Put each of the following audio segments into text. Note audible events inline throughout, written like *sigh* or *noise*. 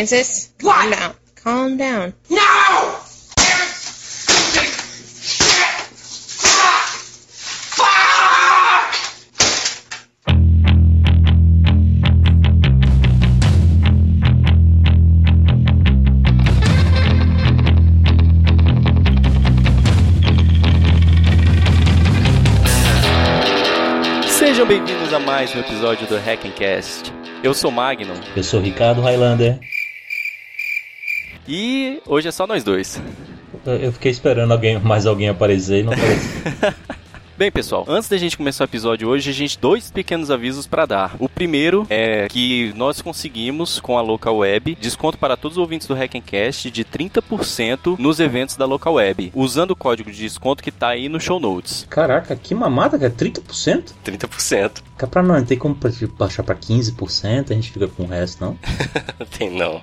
Francis, calm down. Calm down. No! Sejam bem-vindos a mais um episódio do Hackencast. Eu sou Magnum Eu sou Ricardo Highlander. E hoje é só nós dois. Eu- fiquei esperando alguém, mais alguém aparecer e não apareceu. *laughs* Bem, pessoal, antes da gente começar o episódio hoje, a gente dois pequenos avisos para dar. O primeiro é que nós conseguimos com a Local Web desconto para todos os ouvintes do Hackencast de 30% nos eventos da Local Web, usando o código de desconto que tá aí no show notes. Caraca, que mamada, cara. 30%? 30%. Fica pra não, não tem como pra- baixar pra 15%, a gente fica com o resto, não. *laughs* Tem não.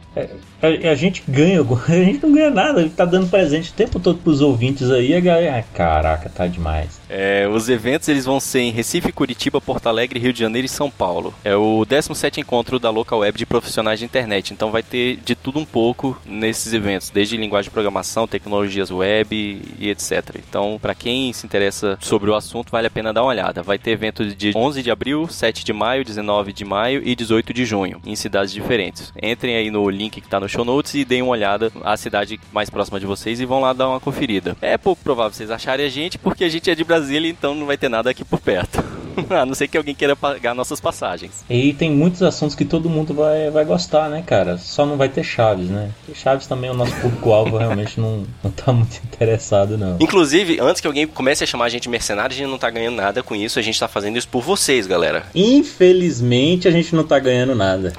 A, a gente ganha, *laughs* a gente não ganha nada, a gente tá dando presente o tempo todo pros ouvintes aí, a galera. Caraca, tá demais. É, os eventos eles vão ser em Recife, Curitiba, Porto Alegre, Rio de Janeiro e São Paulo. É o 17 encontro da Local Web de profissionais de internet. Então vai ter de tudo um pouco nesses eventos, desde linguagem de programação, tecnologias web e etc. Então, para quem se interessa sobre o assunto, vale a pena dar uma olhada. Vai ter evento de 11 de abril, 7 de maio, 19 de maio e 18 de junho, em cidades diferentes. Entrem aí no link que tá no show notes e deem uma olhada à cidade mais próxima de vocês e vão lá dar uma conferida. É pouco provável vocês acharem a gente, porque a gente é de Brasília, então não vai ter nada aqui por perto. *laughs* a não ser que alguém queira pagar nossas passagens. E tem muitos assuntos que todo mundo vai, vai gostar, né, cara? Só não vai ter Chaves, né? Porque Chaves também, o nosso público-alvo *laughs* realmente não, não tá muito interessado, não. Inclusive, antes que alguém comece a chamar a gente de mercenário, a gente não tá ganhando nada com isso, a gente tá fazendo isso por vocês, galera. Infelizmente, a gente não tá ganhando nada.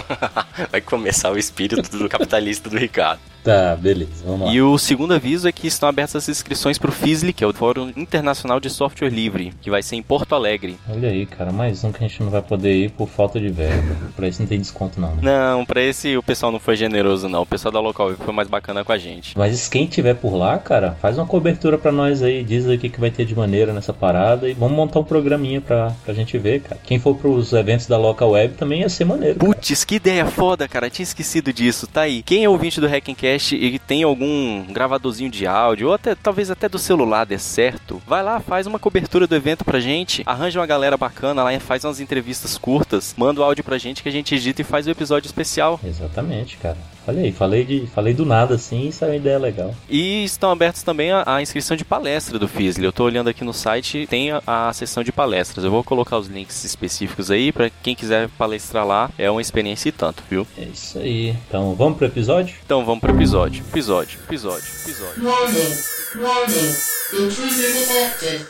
*laughs* vai começar o espírito do capitalista do Ricardo. Tá, beleza, vamos lá. E o segundo aviso é que estão abertas as inscrições para o FISLI, que é o Fórum Internacional de Software Livre, que vai ser em Porto Alegre. Olha aí, cara, mais um que a gente não vai poder ir por falta de verba. Pra isso não tem desconto, não, né? Não, para esse o pessoal não foi generoso, não. O pessoal da Local foi mais bacana com a gente. Mas quem tiver por lá, cara, faz uma cobertura pra nós aí, diz aí o que, que vai ter de maneira nessa parada e vamos montar um programinha pra, pra gente ver, cara. Quem for pros eventos da Local Web também ia ser maneiro. Putz, que ideia foda, cara. Tinha esquecido disso. Tá aí. Quem é ouvinte do Hackencast e tem algum gravadorzinho de áudio, ou até talvez até do celular der certo, vai lá, faz uma cobertura do evento pra gente, arranja uma galera bacana lá, faz umas entrevistas curtas, manda o áudio pra gente que a gente edita e faz o episódio especial. Exatamente, cara. Olha aí, falei, de, falei do nada assim e saiu uma ideia legal. E estão abertos também a, a inscrição de palestra do Fizzly. Eu tô olhando aqui no site, tem a, a seção de palestras. Eu vou colocar os links específicos aí pra quem quiser palestrar lá. É uma experiência e tanto, viu? É isso aí. Então vamos pro episódio? Então vamos pro episódio. Episódio, episódio, episódio. Warning, warning, intrusion detected.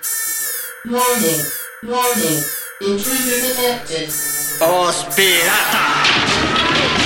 Warning, warning, intrusion detected. Os piratas!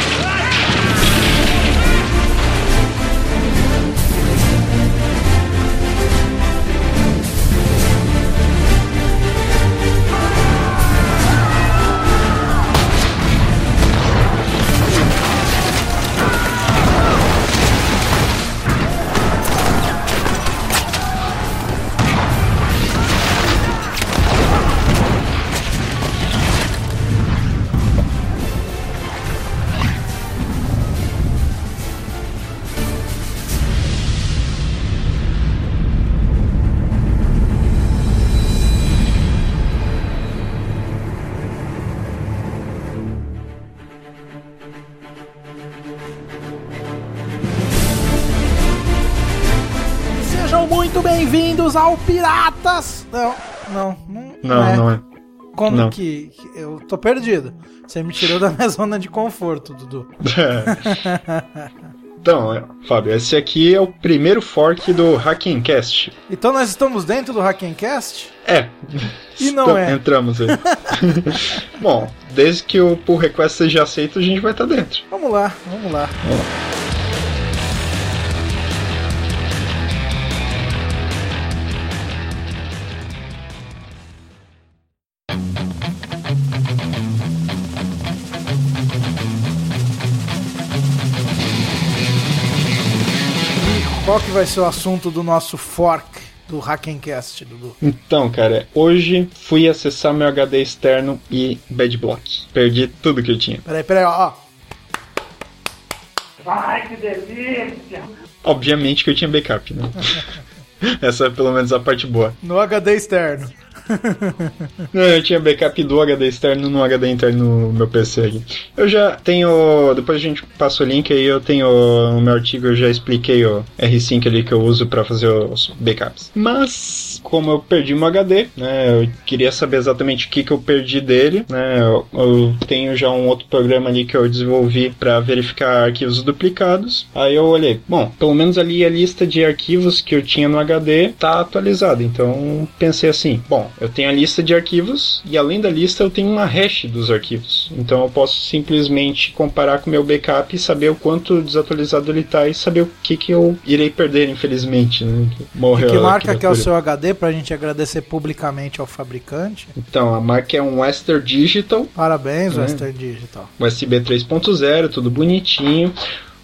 Ao Piratas! Não, não, não, Não, é. não é. Como não. que, Eu tô perdido. Você me tirou da minha *laughs* zona de conforto, Dudu. *laughs* então, é, Fábio, esse aqui é o primeiro fork do Hackencast. Então nós estamos dentro do Hackencast? É. E não Então, é. Entramos aí. *laughs* Bom, desde que o pull request seja aceito, a gente vai estar dentro. Vamos lá, vamos lá. E qual que vai ser o assunto do nosso fork do Hackencast, Dudu? Então, cara, hoje fui acessar meu HD externo e bad block. Perdi tudo que eu tinha. Peraí, peraí, ó. ó. Ai, que delícia! Obviamente que eu tinha backup, né? *laughs* Essa é pelo menos a parte boa. No HD externo. Não, eu tinha backup do HD externo no HD interno no meu PC aqui. Eu já tenho. Depois a gente passa o link aí, eu tenho no meu artigo, eu já expliquei o R5 ali que eu uso para fazer os backups. Mas, como eu perdi meu HD, né? Eu queria saber exatamente o que, que eu perdi dele, né? Eu, eu tenho já um outro programa ali que eu desenvolvi para verificar arquivos duplicados. Aí eu olhei, bom, pelo menos ali a lista de arquivos que eu tinha no HD tá atualizada. Então pensei assim, bom, eu tenho a lista de arquivos e além da lista eu tenho uma hash dos arquivos. Então eu posso simplesmente comparar com o meu backup e saber o quanto desatualizado ele tá e saber o que, que eu irei perder, infelizmente. Né? que E Morreu que a marca que é o seu HD pra gente agradecer publicamente ao fabricante? Então, a marca é um Western Digital, Parabéns, É. Western Digital. USB 3.0, tudo bonitinho.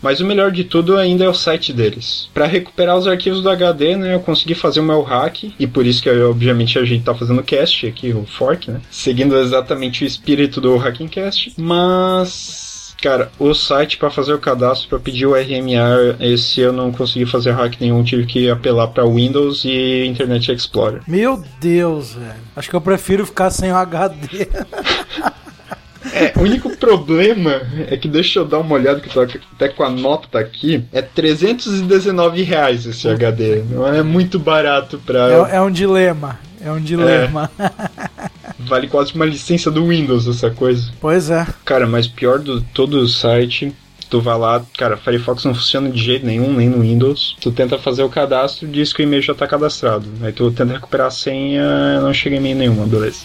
Mas o melhor de tudo ainda é o site deles. Para recuperar os arquivos do HD, né, eu consegui fazer o meu hack e por isso que obviamente a gente tá fazendo o cast aqui, o fork, né, seguindo exatamente o espírito do Hacking Cast. Mas Cara, o site para fazer o cadastro, para pedir o RMA, esse eu não consegui fazer hack nenhum, tive que apelar para Windows e Internet Explorer. Meu Deus, velho. Acho que eu prefiro ficar sem o HD. *laughs* É, o único problema é que deixa eu dar uma olhada que eu tô até com a nota aqui. É 319 reais esse HD. Não é muito barato pra. É, é um dilema. É um dilema. Vale quase uma licença do Windows essa coisa. Pois é. Cara, mas pior do todo o site. Tu vai lá, cara, Firefox não funciona de jeito nenhum, nem no Windows. Tu tenta fazer o cadastro diz que o e-mail já tá cadastrado. Aí tu tenta recuperar a senha, não chega em e-mail nenhuma, beleza.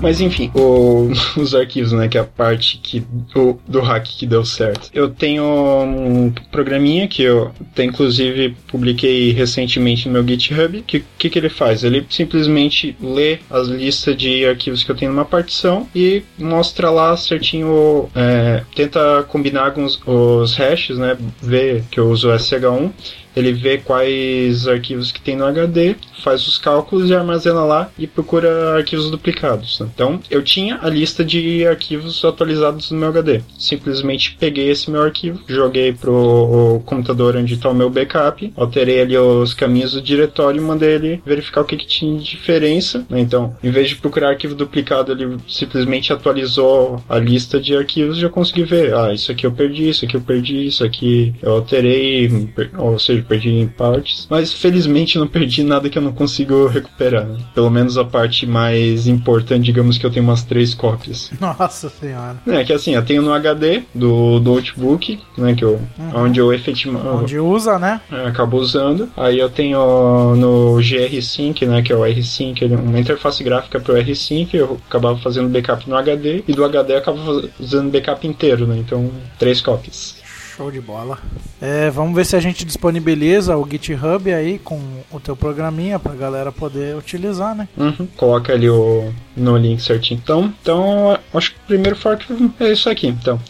Mas enfim, o- *laughs* os arquivos, né? Que é a parte que, do, do hack que deu certo. Eu tenho um programinha que eu até inclusive publiquei recentemente no meu GitHub. Que que, que ele faz? Ele simplesmente lê as listas de arquivos que eu tenho numa partição e mostra lá certinho. é, tenta combinar com os, os hashes, né? Vê que eu uso SH1 ele vê quais arquivos que tem no HD, faz os cálculos e armazena lá e procura arquivos duplicados. né? Então, eu tinha a lista de arquivos atualizados no meu HD. Simplesmente peguei esse meu arquivo, joguei pro computador onde está o meu backup, alterei ali os caminhos do diretório e mandei ele verificar o que, que tinha de diferença. né? Então, em vez de procurar arquivo duplicado, ele simplesmente atualizou a lista de arquivos e eu consegui ver. Ah, isso aqui eu perdi, isso aqui eu perdi, isso aqui eu alterei, ou seja, perdi em partes. Mas felizmente não perdi nada que eu não consigo recuperar. né? Pelo menos a parte mais importante, digamos que eu tenho umas três cópias. *laughs* Nossa senhora. É que assim, eu tenho no HD do, do notebook, né, que eu, onde eu efetivamente Onde usa, né? é, acabo usando. Aí eu tenho no GR-Sync, né, que é o R-Sync, é uma interface gráfica pro R-Sync, eu acabava fazendo backup no HD, e do HD eu acabo faz- usando backup inteiro, né, então três cópias. Show de bola. É, vamos ver se a gente disponibiliza o GitHub aí com o teu programinha pra galera poder utilizar, né? Uhum. Coloca ali o, no link certinho. Então, então, acho que o primeiro fork é isso aqui. Então,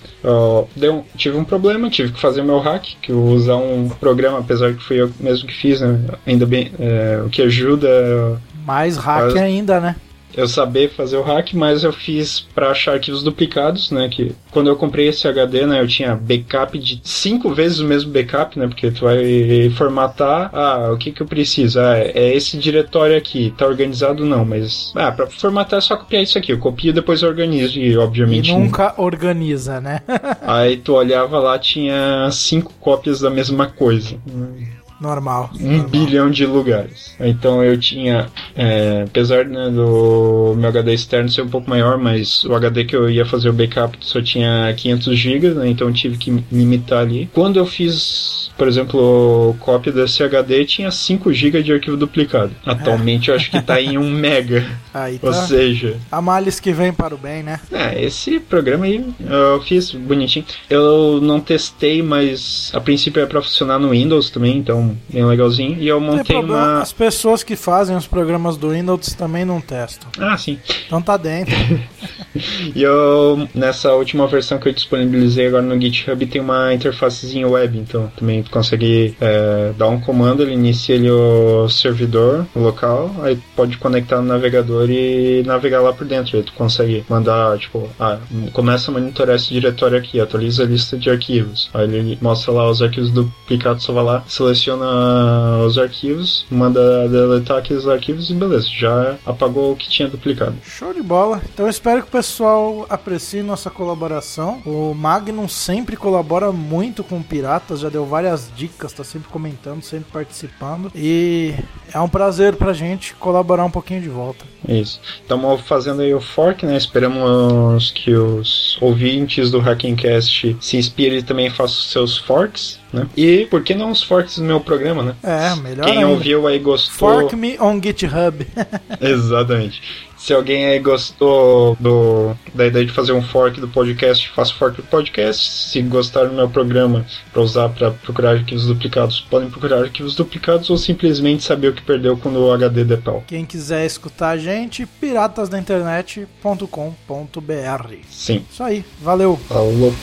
deu, tive um problema, tive que fazer meu hack, que eu usar um programa, apesar que fui eu mesmo que fiz, né, ainda bem, é, o que ajuda Mais hack ainda, né? Eu saber fazer o hack, mas eu fiz para achar arquivos duplicados, né? Que quando eu comprei esse HD, né, eu tinha backup de cinco vezes o mesmo backup, né? Porque tu vai formatar, ah, o que que eu preciso? Ah, é esse diretório aqui, tá organizado não, mas ah, para formatar é só copiar isso aqui, eu copio e depois eu organizo e E obviamente nunca organiza, né? Aí tu olhava lá tinha cinco cópias da mesma coisa. Normal. um normal. bilhão de lugares. Então eu tinha, é, apesar né, do meu HD externo ser um pouco maior, mas o HD que eu ia fazer o backup só tinha 500 GB, né, então eu tive que limitar ali. Quando eu fiz, por exemplo, cópia desse HD, tinha 5 GB de arquivo duplicado. Atualmente eu acho que está em 1 *laughs* mega, Aí ou tá. seja, A males que vem para o bem, né? é, esse programa aí eu fiz bonitinho. Eu não testei, mas a princípio é para funcionar no Windows também, então bem, bem legalzinho. E eu montei problema, uma. as pessoas que fazem os programas do Windows também não testam. Ah, sim. Então tá dentro. *laughs* E eu, nessa última versão que eu disponibilizei agora no GitHub, tem uma interfacezinha web, então também tu consegue é, dar um comando, ele inicia ele o servidor local, aí pode conectar no navegador e navegar lá por dentro. Aí tu consegue mandar, tipo, ah, começa a monitorar esse diretório aqui, atualiza a lista de arquivos. Aí ele mostra lá os arquivos duplicados, só vai lá, seleciona os arquivos, manda deletar aqueles arquivos e beleza, já apagou o que tinha duplicado. Show de bola. Então eu espero que o pessoal aprecie nossa colaboração. O Magnum sempre colabora muito com piratas, já deu várias dicas, tá sempre comentando, sempre participando. E é um prazer pra gente colaborar um pouquinho de volta. Isso. Estamos fazendo aí o fork, né? Esperamos que os ouvintes do Hackencast se inspirem e também façam seus forks, né? E por que não os forks do meu programa, né? É, melhor Quem ainda. ouviu aí gostou. Fork me on GitHub. *laughs* Exatamente. Se alguém aí gostou do, da ideia de fazer um fork do podcast, faça fork do podcast. Se gostaram do meu programa para usar para procurar arquivos duplicados, podem procurar arquivos duplicados ou simplesmente saber o que perdeu quando o HD der pau. Quem quiser escutar a gente, piratasdainternet.com.br. Sim. Isso aí, valeu. Falou.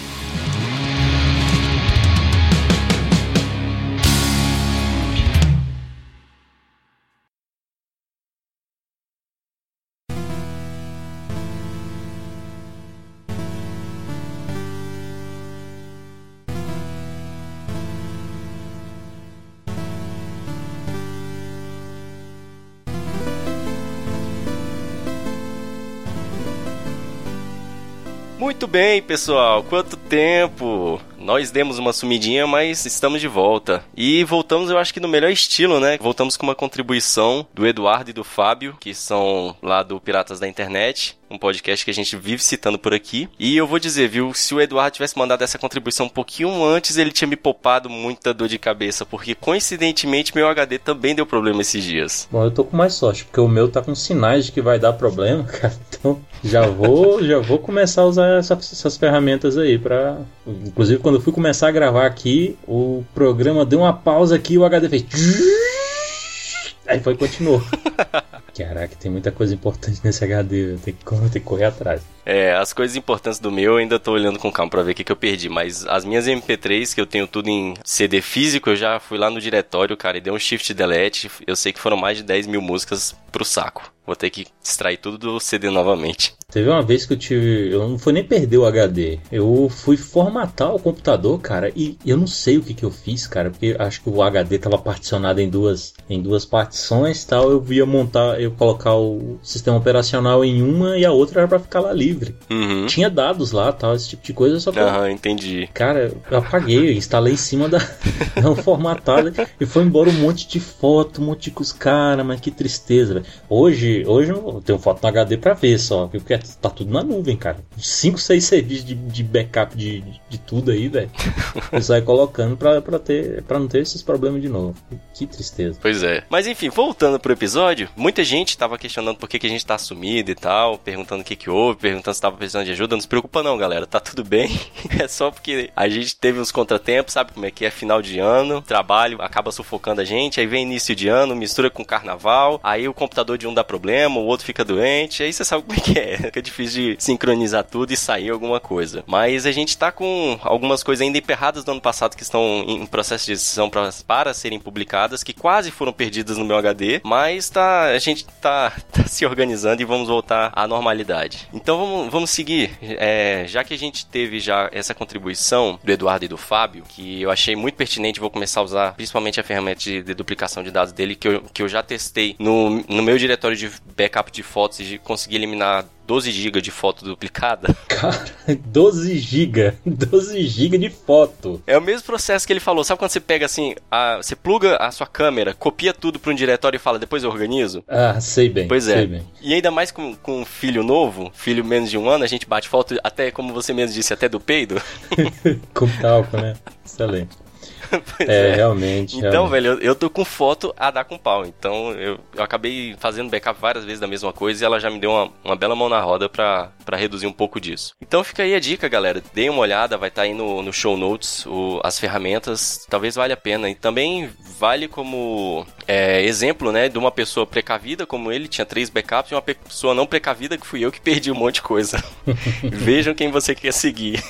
Muito bem, pessoal. Quanto tempo? Nós demos uma sumidinha, mas estamos de volta. E voltamos, eu acho que no melhor estilo, né? Voltamos com uma contribuição do Eduardo e do Fábio, que são lá do Piratas da Internet, um podcast que a gente vive citando por aqui. E eu vou dizer, viu, se o Eduardo tivesse mandado essa contribuição um pouquinho antes, ele tinha me poupado muita dor de cabeça, porque coincidentemente meu HD também deu problema esses dias. Bom, eu tô com mais sorte, porque o meu tá com sinais de que vai dar problema, *laughs* cara. Então, já vou, já vou começar a usar essa- essas ferramentas aí para, inclusive quando eu fui começar a gravar aqui, o programa deu uma pausa aqui e o HD fez Aí foi e continuou. *laughs* Caraca, tem muita coisa importante nesse HD, eu tenho que, eu tenho que correr atrás. É, as coisas importantes do meu eu ainda tô olhando com calma pra ver o que, que eu perdi, mas as minhas MP3, que eu tenho tudo em CD físico, eu já fui lá no diretório, cara, e dei um shift delete. Eu sei que foram mais de 10 mil músicas pro saco. Vou ter que extrair tudo do CD novamente. Teve uma vez que eu tive. Eu não fui nem perder o HD. Eu fui formatar o computador, cara, e eu não sei o que, que eu fiz, cara, porque acho que o HD tava particionado em duas, em duas partições tal. Eu ia montar, eu colocar o sistema operacional em uma e a outra era pra ficar lá livre. Uhum. Tinha dados lá, tal, esse tipo de coisa, só que eu- Aham, entendi. Cara, eu apaguei, eu instalei em cima da. *laughs* Não formatada. e foi embora um monte de foto, um monte de coisa. Cara, mas que tristeza, velho. Hoje, hoje eu tenho foto no HD pra ver só. Porque tá tudo na nuvem, cara. 5, 6 CDs de, de backup de, de, tudo aí, velho. *laughs* Eu saio colocando pra, pra, ter, pra não ter esses problemas de novo. Que tristeza. Pois é. Mas enfim, voltando pro episódio, muita gente tava questionando por que, que a gente tá sumido e tal, perguntando o que que houve, perguntando se tava precisando de ajuda. Não se preocupa não, galera, tá tudo bem. *laughs* é só porque a gente teve uns contratempos, sabe como é que é final de ano, trabalho acaba sufocando a gente, aí vem início de ano, mistura com carnaval, aí o computador de um dá problema, o outro fica doente, aí você sabe como é que é. *laughs* Fica difícil de sincronizar tudo e sair alguma coisa. Mas a gente tá com algumas coisas ainda emperradas do ano passado que estão em processo de edição pra- para serem publicadas, que quase foram perdidas no meu HD, mas tá, a gente tá, *laughs* tá se organizando e vamos voltar à normalidade. Então vamos, vamos seguir. É, já que a gente teve já essa contribuição do Eduardo e do Fábio, que eu achei muito pertinente, vou começar a usar principalmente a ferramenta de, de duplicação de dados dele, que eu, que eu já testei no, no meu diretório de backup de fotos e conseguir eliminar 12 GB de foto duplicada. *laughs* Cara, 12 GB. 12 GB de foto. É o mesmo processo que ele falou. Sabe quando você pega assim, a- você pluga a sua câmera, copia tudo para um diretório e fala, depois eu organizo? Ah, sei bem. Pois é. bem. E ainda mais com, com um filho novo, filho menos de um ano, a gente bate foto até, como você mesmo disse, até do peido. *laughs* Com talco, né? Excelente. Pois É, realmente. Então, realmente. velho, eu, eu tô com foto a dar com pau. Então, eu, eu acabei fazendo backup várias vezes da mesma coisa e ela já me deu uma, uma bela mão na roda pra, pra reduzir um pouco disso. Então, fica aí a dica, galera. Deem uma olhada, vai estar aí no, no show notes o- as ferramentas. Talvez valha a pena. E também vale como é, exemplo, né, de uma pessoa precavida como ele, tinha três backups, e uma pessoa não precavida que fui eu que perdi um monte de coisa. *laughs* Vejam quem você quer seguir.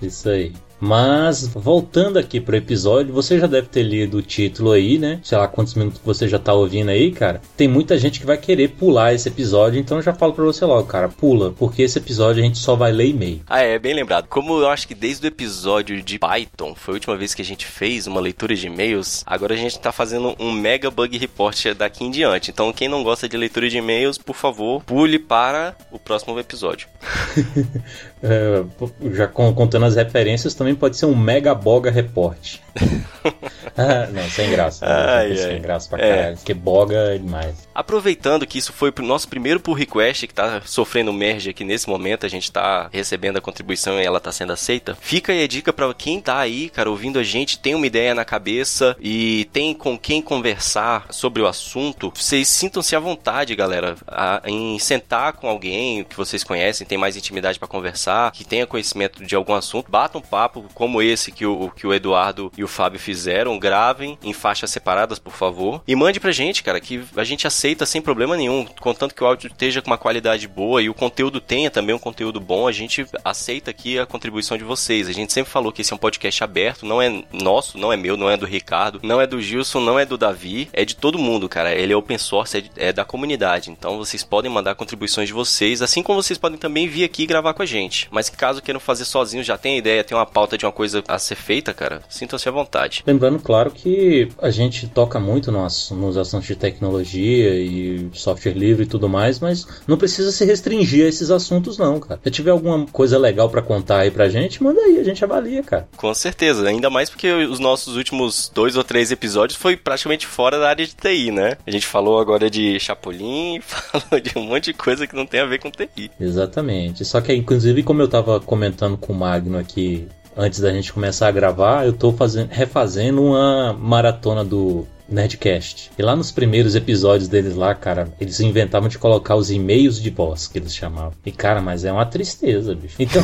Isso aí. Mas, voltando aqui pro episódio, você já deve ter lido o título aí, né? Sei lá quantos minutos você já tá ouvindo aí, cara. Tem muita gente que vai querer pular esse episódio, então eu já falo pra você logo, cara, pula, porque esse episódio a gente só vai ler e-mail. Ah, é, bem lembrado. Como eu acho que desde o episódio de Python, foi a última vez que a gente fez uma leitura de e-mails, agora a gente tá fazendo um mega bug report daqui em diante. Então, quem não gosta de leitura de e-mails, por favor, pule para o próximo episódio. *laughs* É, já con- contando as referências, também pode ser um mega boga report. *laughs* ah, não, sem graça. Ai, sem ai. graça pra É. caralho, porque boga é demais. Aproveitando que isso foi o nosso primeiro pull request, que tá sofrendo merge aqui nesse momento, a gente tá recebendo a contribuição e ela tá sendo aceita. Fica aí a dica pra quem tá aí, cara, ouvindo a gente, tem uma ideia na cabeça e tem com quem conversar sobre o assunto, vocês sintam-se à vontade, galera, a- em sentar com alguém que vocês conhecem, tem mais intimidade pra conversar, que tenha conhecimento de algum assunto, bata um papo como esse que o, que o Eduardo e o Fábio fizeram, gravem em faixas separadas, por favor, e mande pra gente, cara, que a gente aceita sem problema nenhum, contanto que o áudio esteja com uma qualidade boa e o conteúdo tenha também um conteúdo bom, a gente aceita aqui a contribuição de vocês. A gente sempre falou que esse é um podcast aberto, não é nosso, não é meu, não é do Ricardo, não é do Gilson, não é do Davi, é de todo mundo, cara. Ele é open source, é, é da comunidade. Então vocês podem mandar contribuições de vocês, assim como vocês podem também vir aqui gravar com a gente. Mas caso queiram fazer sozinhos, já tem ideia, tem uma pauta de uma coisa a ser feita, cara, sintam-se à vontade. Lembrando, claro, que a gente toca muito nos, nos assuntos de tecnologia e software livre e tudo mais, mas não precisa se restringir a esses assuntos, não, cara. Se tiver alguma coisa legal pra contar aí pra gente, manda aí, a gente avalia, cara. Com certeza, ainda mais porque os nossos últimos dois ou três episódios foi praticamente fora da área de TI, né? A gente falou agora de Chapolin, *laughs* falou de um monte de coisa que não tem a ver com TI. Exatamente. Só que, inclusive, como eu tava comentando com o Magno aqui antes da gente começar a gravar, eu tô fazendo, refazendo uma maratona do Nerdcast. E lá nos primeiros episódios deles lá, cara, eles inventavam de colocar os e-mails de voz, que eles chamavam. E, cara, mas é uma tristeza, bicho. Então,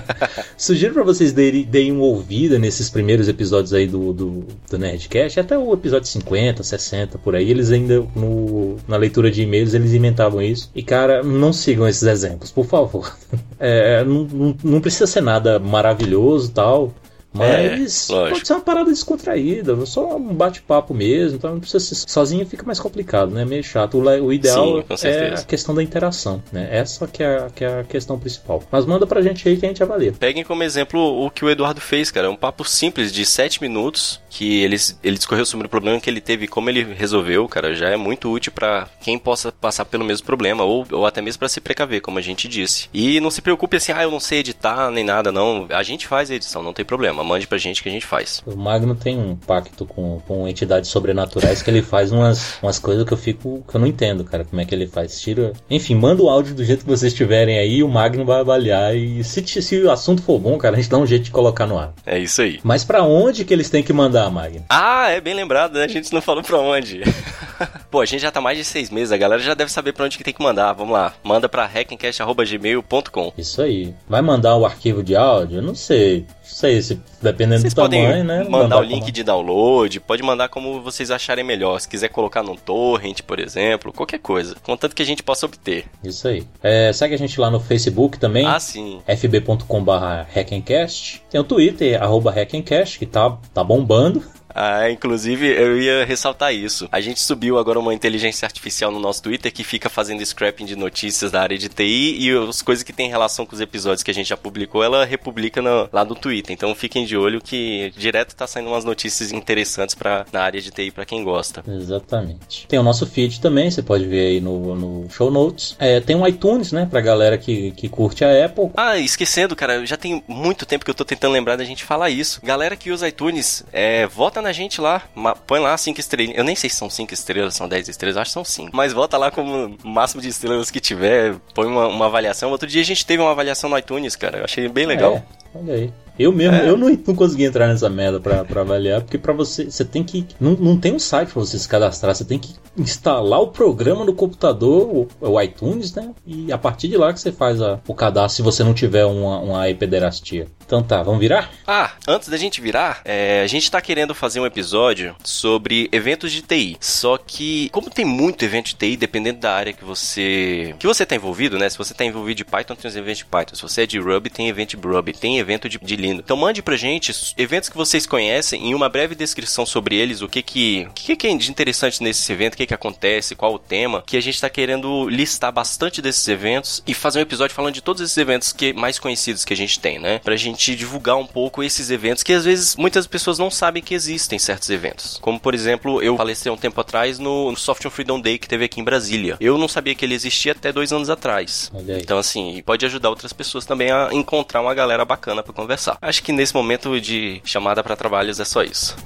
*laughs* sugiro pra vocês deem, deem uma ouvida nesses primeiros episódios aí do, do, do Nerdcast, até o episódio 50, 60, por aí, eles ainda, no, na leitura de e-mails, eles inventavam isso. E, cara, não sigam esses exemplos, por favor. *laughs* É, não, não, não precisa ser nada maravilhoso tal. Mas É, pode ser uma parada descontraída, só um bate-papo mesmo. Então não precisa ser sozinho fica mais complicado, né? Meio chato. O, o ideal Sim, é a questão da interação, né? Essa que é, a, que é a questão principal. Mas manda pra gente aí que a gente avalia. Peguem como exemplo o que o Eduardo fez, cara. É um papo simples de 7 minutos que ele, ele discorreu sobre o problema que ele teve e como ele resolveu, cara. Já é muito útil pra quem possa passar pelo mesmo problema ou, ou até mesmo pra se precaver, como a gente disse. E não se preocupe assim, ah, eu não sei editar nem nada, não. A gente faz a edição, não tem problema. Mande pra gente que a gente faz. O Magno tem um pacto com, com entidades sobrenaturais que ele faz umas, umas coisas que eu fico. que eu não entendo, cara. Como é que ele faz? Tira. Enfim, manda o áudio do jeito que vocês tiverem aí, o Magno vai avaliar. E se, se o assunto for bom, cara, a gente dá um jeito de colocar no ar. É isso aí. Mas pra onde que eles têm que mandar, Magno? Ah, é bem lembrado, né? A gente não falou pra onde. *laughs* Pô, a gente já tá mais de seis meses, a galera já deve saber pra onde que tem que mandar. Vamos lá, manda pra hackencast.gmail.com. Isso aí. Vai mandar o arquivo de áudio? Eu Não sei. Sei se dependendo Vocês do tamanho, podem né? mandar o link de download, pode mandar como vocês acharem melhor. Se quiser colocar num torrent, por exemplo, qualquer coisa. Contanto que a gente possa obter. Isso aí. É, segue a gente lá no Facebook também. Ah, sim. fb.com.br hackencast. Tem o Twitter, arroba hackencast, que tá, tá bombando. Ah, inclusive eu ia ressaltar isso. A gente subiu agora uma inteligência artificial no nosso Twitter que fica fazendo scrapping de notícias da área de TI e as coisas que tem relação com os episódios que a gente já publicou, ela republica no- lá no Twitter. Então fiquem de olho que direto tá saindo umas notícias interessantes para na área de TI pra quem gosta. Exatamente. Tem o nosso feed também, você pode ver aí no, no show notes. É, tem o iTunes, né? Pra galera que, que curte a Apple. Ah, esquecendo, cara, já tem muito tempo que eu tô tentando lembrar da gente falar isso. Galera que usa iTunes, é, vota na gente lá, põe lá cinco estrelas. Eu nem sei se são cinco estrelas, são 10 estrelas, acho que são cinco. Mas vota lá como o máximo de estrelas que tiver, põe uma, uma avaliação. Outro dia a gente teve uma avaliação no iTunes, cara, eu achei bem legal. É. Olha aí. Eu mesmo, É. eu não, não consegui entrar nessa merda pra, pra avaliar, porque pra você, você tem que. Não, não tem um site pra você se cadastrar, você tem que instalar o programa no computador, o, o iTunes, né? E a partir de lá que você faz a- o cadastro se você não tiver uma, uma pederastia. Então tá, vamos virar? Ah, antes da gente virar, é, a gente tá querendo fazer um episódio sobre eventos de TI. Só que, como tem muito evento de TI, dependendo da área que você que você tá envolvido, né? Se você tá envolvido de Python, tem os eventos de Python. Se você é de Ruby, tem evento de Ruby. Tem evento de, de Linux. Então mande pra gente eventos que vocês conhecem em uma breve descrição sobre eles, o que que, o que, que é de interessante nesse evento, o que que acontece, qual o tema, que a gente tá querendo listar bastante desses eventos e fazer um episódio falando de todos esses eventos que mais conhecidos que a gente tem, né? Pra gente divulgar um pouco esses eventos que às vezes muitas pessoas não sabem que existem certos eventos. Como por exemplo, eu palestrei um tempo atrás no, no Software Freedom Day que teve aqui em Brasília. Eu não sabia que ele existia até dois anos atrás. Então, assim, pode ajudar outras pessoas também a encontrar uma galera bacana pra conversar. Acho que nesse momento de chamada pra trabalhos é só isso.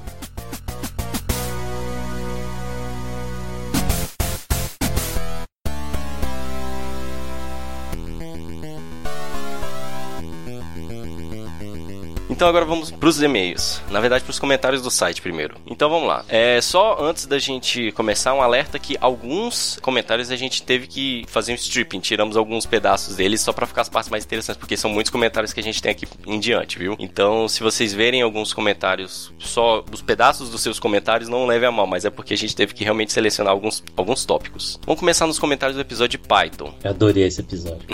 Então agora vamos pros e-mails. Na verdade, pros comentários do site primeiro. Então vamos lá. É só antes da gente começar um alerta que alguns comentários a gente teve que fazer um stripping, tiramos alguns pedaços deles só pra ficar as partes mais interessantes, porque são muitos comentários que a gente tem aqui em diante, viu? Então, se vocês verem alguns comentários, só os pedaços dos seus comentários, não levem a mal, mas é porque a gente teve que realmente selecionar alguns, alguns tópicos. Vamos começar nos comentários do episódio de Python. Eu adorei esse episódio.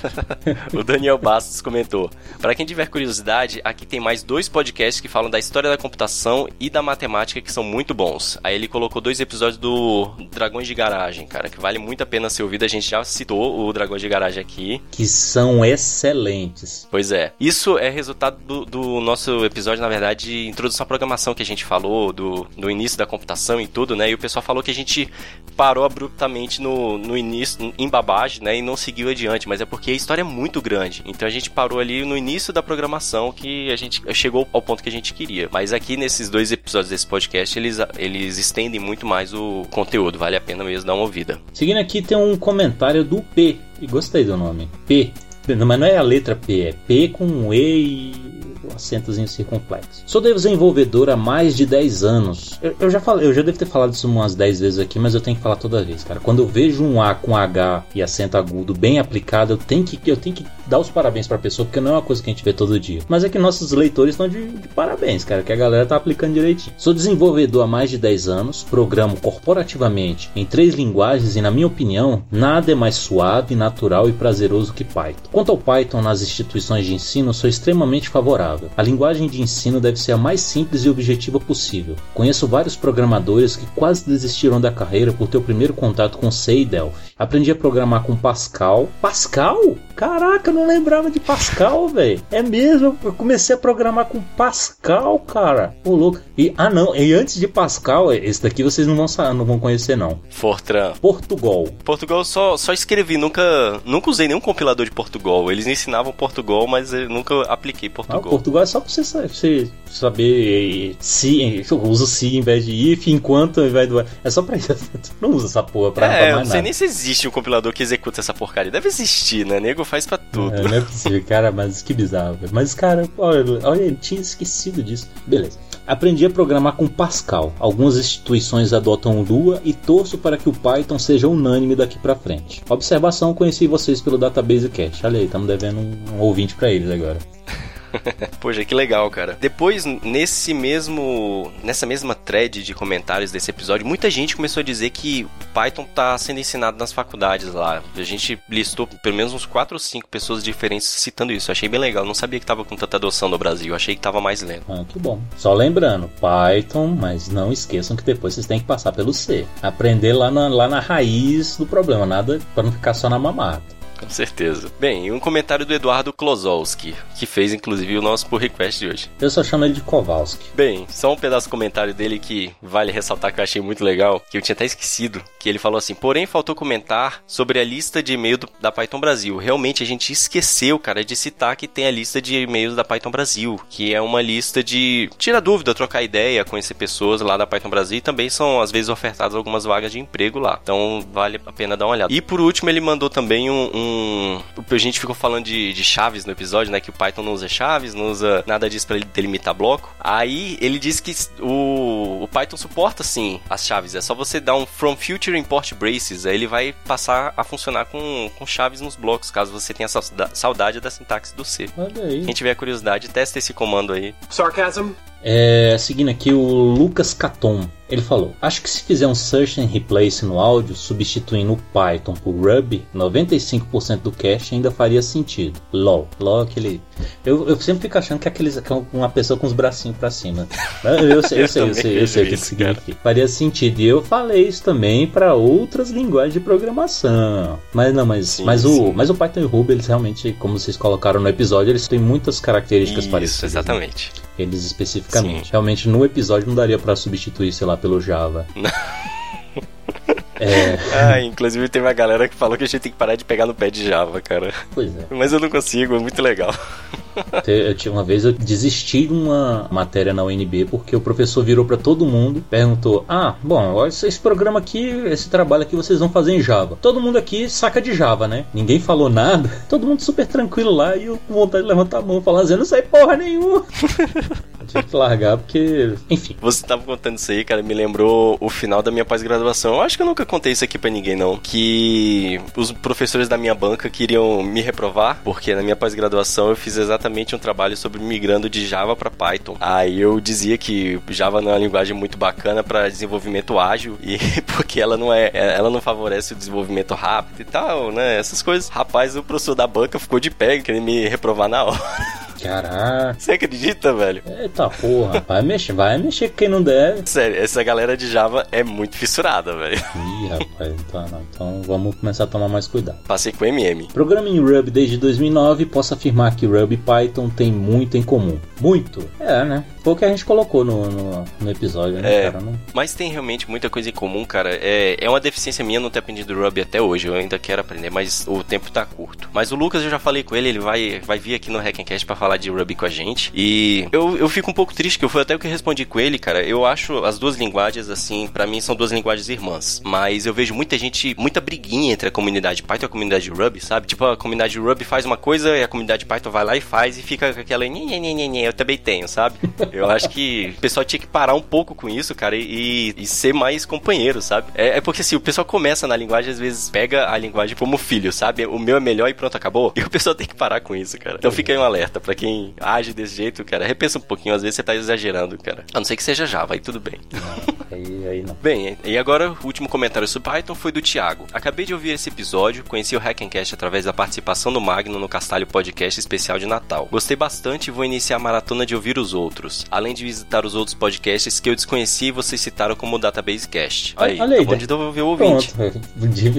*laughs* o Daniel Bastos comentou: Para quem tiver curiosidade, aqui tem mais dois podcasts que falam da história da computação e da matemática que são muito bons. Aí ele colocou dois episódios do Dragões de Garagem, cara, que vale muito a pena ser ouvido. A gente já citou o Dragões de Garagem aqui. Que são excelentes. Pois é. Isso é resultado do, do nosso episódio, na verdade, de introdução à programação que a gente falou, do, do início da computação e tudo, né? E o pessoal falou que a gente parou abruptamente no, no início, em babagem, né? E não seguiu adiante, mas é porque a história é muito grande. Então a gente parou ali no início da programação que a gente chegou ao ponto que a gente queria. Mas aqui nesses dois episódios desse podcast, eles, eles estendem muito mais o conteúdo. Vale a pena mesmo dar uma ouvida. Seguindo aqui tem um comentário do P. E gostei do nome. P. Mas não é a letra P, é P com um E e acentozinho circunflexo. Sou desenvolvedor há mais de 10 anos. Eu, eu já falei, eu já devo ter falado isso umas 10 vezes aqui, mas eu tenho que falar toda vez, cara. Quando eu vejo um A com H e acento agudo bem aplicado, eu tenho que, eu tenho que dar os parabéns pra pessoa, porque não é uma coisa que a gente vê todo dia. Mas é que nossos leitores estão de, de parabéns, cara, que a galera tá aplicando direitinho. Sou desenvolvedor há mais de 10 anos, programo corporativamente em três linguagens e, na minha opinião, nada é mais suave, natural e prazeroso que Python. Quanto ao Python nas instituições de ensino, sou extremamente favorável. A linguagem de ensino deve ser a mais simples e objetiva possível. Conheço vários programadores que quase desistiram da carreira por ter o primeiro contato com C e Delphi. Aprendi a programar com Pascal. Pascal? Caraca, eu não lembrava de Pascal, velho. É mesmo, eu comecei a programar com Pascal, cara. Ô louco. E ah não, e antes de Pascal, esse daqui vocês não vão não vão conhecer não. Fortran. Portugal. Portugal só, só escrevi, nunca, nunca usei nenhum compilador de Portugal. Eles ensinavam Portugal, mas eu nunca apliquei Ah, Portugal. É só pra você, sa- você saber se *laughs* usa se em vez de if, enquanto ao invés do é só pra isso. *laughs* Tu não usa essa porra pra, pra é, eu mais não sei nada. nem se existe um compilador que executa essa porcaria. Deve existir, né? Nego faz pra tudo. É, não é possível, cara, mas que bizarro. Mas, cara, olha, olha, eu tinha esquecido disso. Beleza. Aprendi a programar com Pascal. Algumas instituições adotam Lua e torço para que o Python seja unânime daqui pra frente. Observação, conheci vocês pelo Database Cache. Olha aí, estamos devendo um, um ouvinte pra eles agora. *laughs* Poxa, que legal, cara. Depois, nesse mesmo. Nessa mesma thread de comentários desse episódio, muita gente começou a dizer que Python tá sendo ensinado nas faculdades lá. A gente listou pelo menos uns 4 ou 5 pessoas diferentes citando isso. Achei bem legal. Não sabia que tava com tanta adoção no Brasil. Achei que tava mais lento. Ah, que bom. Só lembrando, Python, mas não esqueçam que depois vocês têm que passar pelo C. Aprender lá na, lá na raiz do problema, nada para não ficar só na mamata. Com certeza. Bem, e um comentário do Eduardo Klozowski, que fez inclusive o nosso pull request de hoje. Eu só chamo ele de Kowalski. Bem, só um pedaço do comentário dele que vale ressaltar que eu achei muito legal, que eu tinha até esquecido, que ele falou assim, porém faltou comentar sobre a lista de e-mail do- da Python Brasil. Realmente a gente esqueceu, cara, de citar que tem a lista de e-mails da Python Brasil, que é uma lista de tirar dúvida, trocar ideia, conhecer pessoas lá da Python Brasil e também são às vezes ofertadas algumas vagas de emprego lá. Então vale a pena dar uma olhada. E por último ele mandou também um, um. A gente ficou falando de, de chaves no episódio, né? Que o Python não usa chaves, não usa nada disso para delimitar bloco. Aí ele diz que o, o Python suporta sim as chaves. É só você dar um from future import braces. Aí ele vai passar a funcionar com, com chaves nos blocos, caso você tenha saudade da sintaxe do C. Olha aí. Quem tiver curiosidade, testa esse comando aí. Sarcasm? É, seguindo aqui o Lucas Caton. Ele falou: Acho que se fizer um search and replace no áudio, substituindo o Python por Ruby, 95% do cache ainda faria sentido. LOL. LOL aquele. Eu, eu sempre fico achando que é aqueles, que é uma pessoa com os bracinhos pra cima. Eu sei, eu sei, eu sei, eu sei o que significa. Faria sentido. E eu falei isso também para outras linguagens de programação. Mas não, mas, sim, mas, sim. O, mas o Python e o Ruby, eles realmente, como vocês colocaram no episódio, eles têm muitas características isso, parecidas. Né? Exatamente. Né? Eles especificamente. Sim. Realmente no episódio não daria para substituir, sei lá, pelo Java. *laughs* É. Ah, inclusive tem uma galera que falou que a gente tem que parar de pegar no pé de Java, cara. Pois é. Mas eu não consigo, é muito legal. Tinha uma vez eu desisti de uma matéria na UNB porque o professor virou para todo mundo, perguntou: "Ah, bom, esse programa aqui, esse trabalho aqui vocês vão fazer em Java. Todo mundo aqui saca de Java, né? Ninguém falou nada. *laughs* Todo mundo super tranquilo lá e eu com vontade de levantar a mão falar assim, não sei porra nenhuma. *laughs* Tive que largar porque, enfim. Você tava contando isso aí, cara, me lembrou o final da minha pós-graduação. Eu acho que eu nunca contei isso aqui para ninguém não, que os professores da minha banca queriam me reprovar porque na minha pós-graduação eu fiz exatamente um trabalho sobre migrando de Java para Python. Aí eu dizia que Java não é uma linguagem muito bacana para desenvolvimento ágil e *laughs* porque ela não é, ela não favorece o desenvolvimento rápido e tal, né? Essas coisas. Rapaz, o professor da banca ficou de pé, querendo me reprovar na hora. *laughs* Caraca. Você acredita, velho? Eita porra, vai mexer, vai mexer com quem não deve. Sério, essa galera de Java é muito fissurada, velho. Ih, rapaz, então, não. então vamos começar a tomar mais cuidado. Passei com MM. Programa em Ruby desde 2009, posso afirmar que Ruby e Python tem muito em comum. Muito? É, né? Foi o que a gente colocou no, no, no episódio, né, é, cara? Não... Mas tem realmente muita coisa em comum, cara. É, é uma deficiência minha não ter aprendido Ruby até hoje. Eu ainda quero aprender, mas o tempo tá curto. Mas o Lucas, eu já falei com ele, ele vai, vai vir aqui no Hackencast para falar de Ruby com a gente. E eu, eu fico um pouco triste, que eu fui até o que respondi com ele, cara. Eu acho as duas linguagens, assim, para mim são duas linguagens irmãs. Mas eu vejo muita gente, muita briguinha entre a comunidade Python e a comunidade Ruby, sabe? Tipo, a comunidade Ruby faz uma coisa e a comunidade Python vai lá e faz e fica com aquela eu também tenho, sabe? *laughs* Eu acho que o pessoal tinha que parar um pouco com isso, cara, e, e ser mais companheiro, sabe? É, é, porque assim, o pessoal começa na linguagem, às vezes pega a linguagem como filho, sabe? O meu é melhor e pronto, acabou. *laughs* E o pessoal tem que parar com isso, cara. Então fica aí um alerta para quem age desse jeito, cara. Repensa um pouquinho, às vezes você tá exagerando, cara. A não ser que seja Java, aí tudo bem. *laughs* Aí, aí não. Bem, e agora o último comentário sobre Python foi do Thiago. Acabei de ouvir esse episódio, conheci o Hackencast através da participação do Magno no Castalho Podcast especial de Natal. Gostei bastante e vou iniciar a maratona de ouvir os outros, além de visitar os outros podcasts que eu desconheci e vocês citaram como Database Cast. Aí, Olha aí, tá bom de devolver o ouvinte. *laughs* Pronto,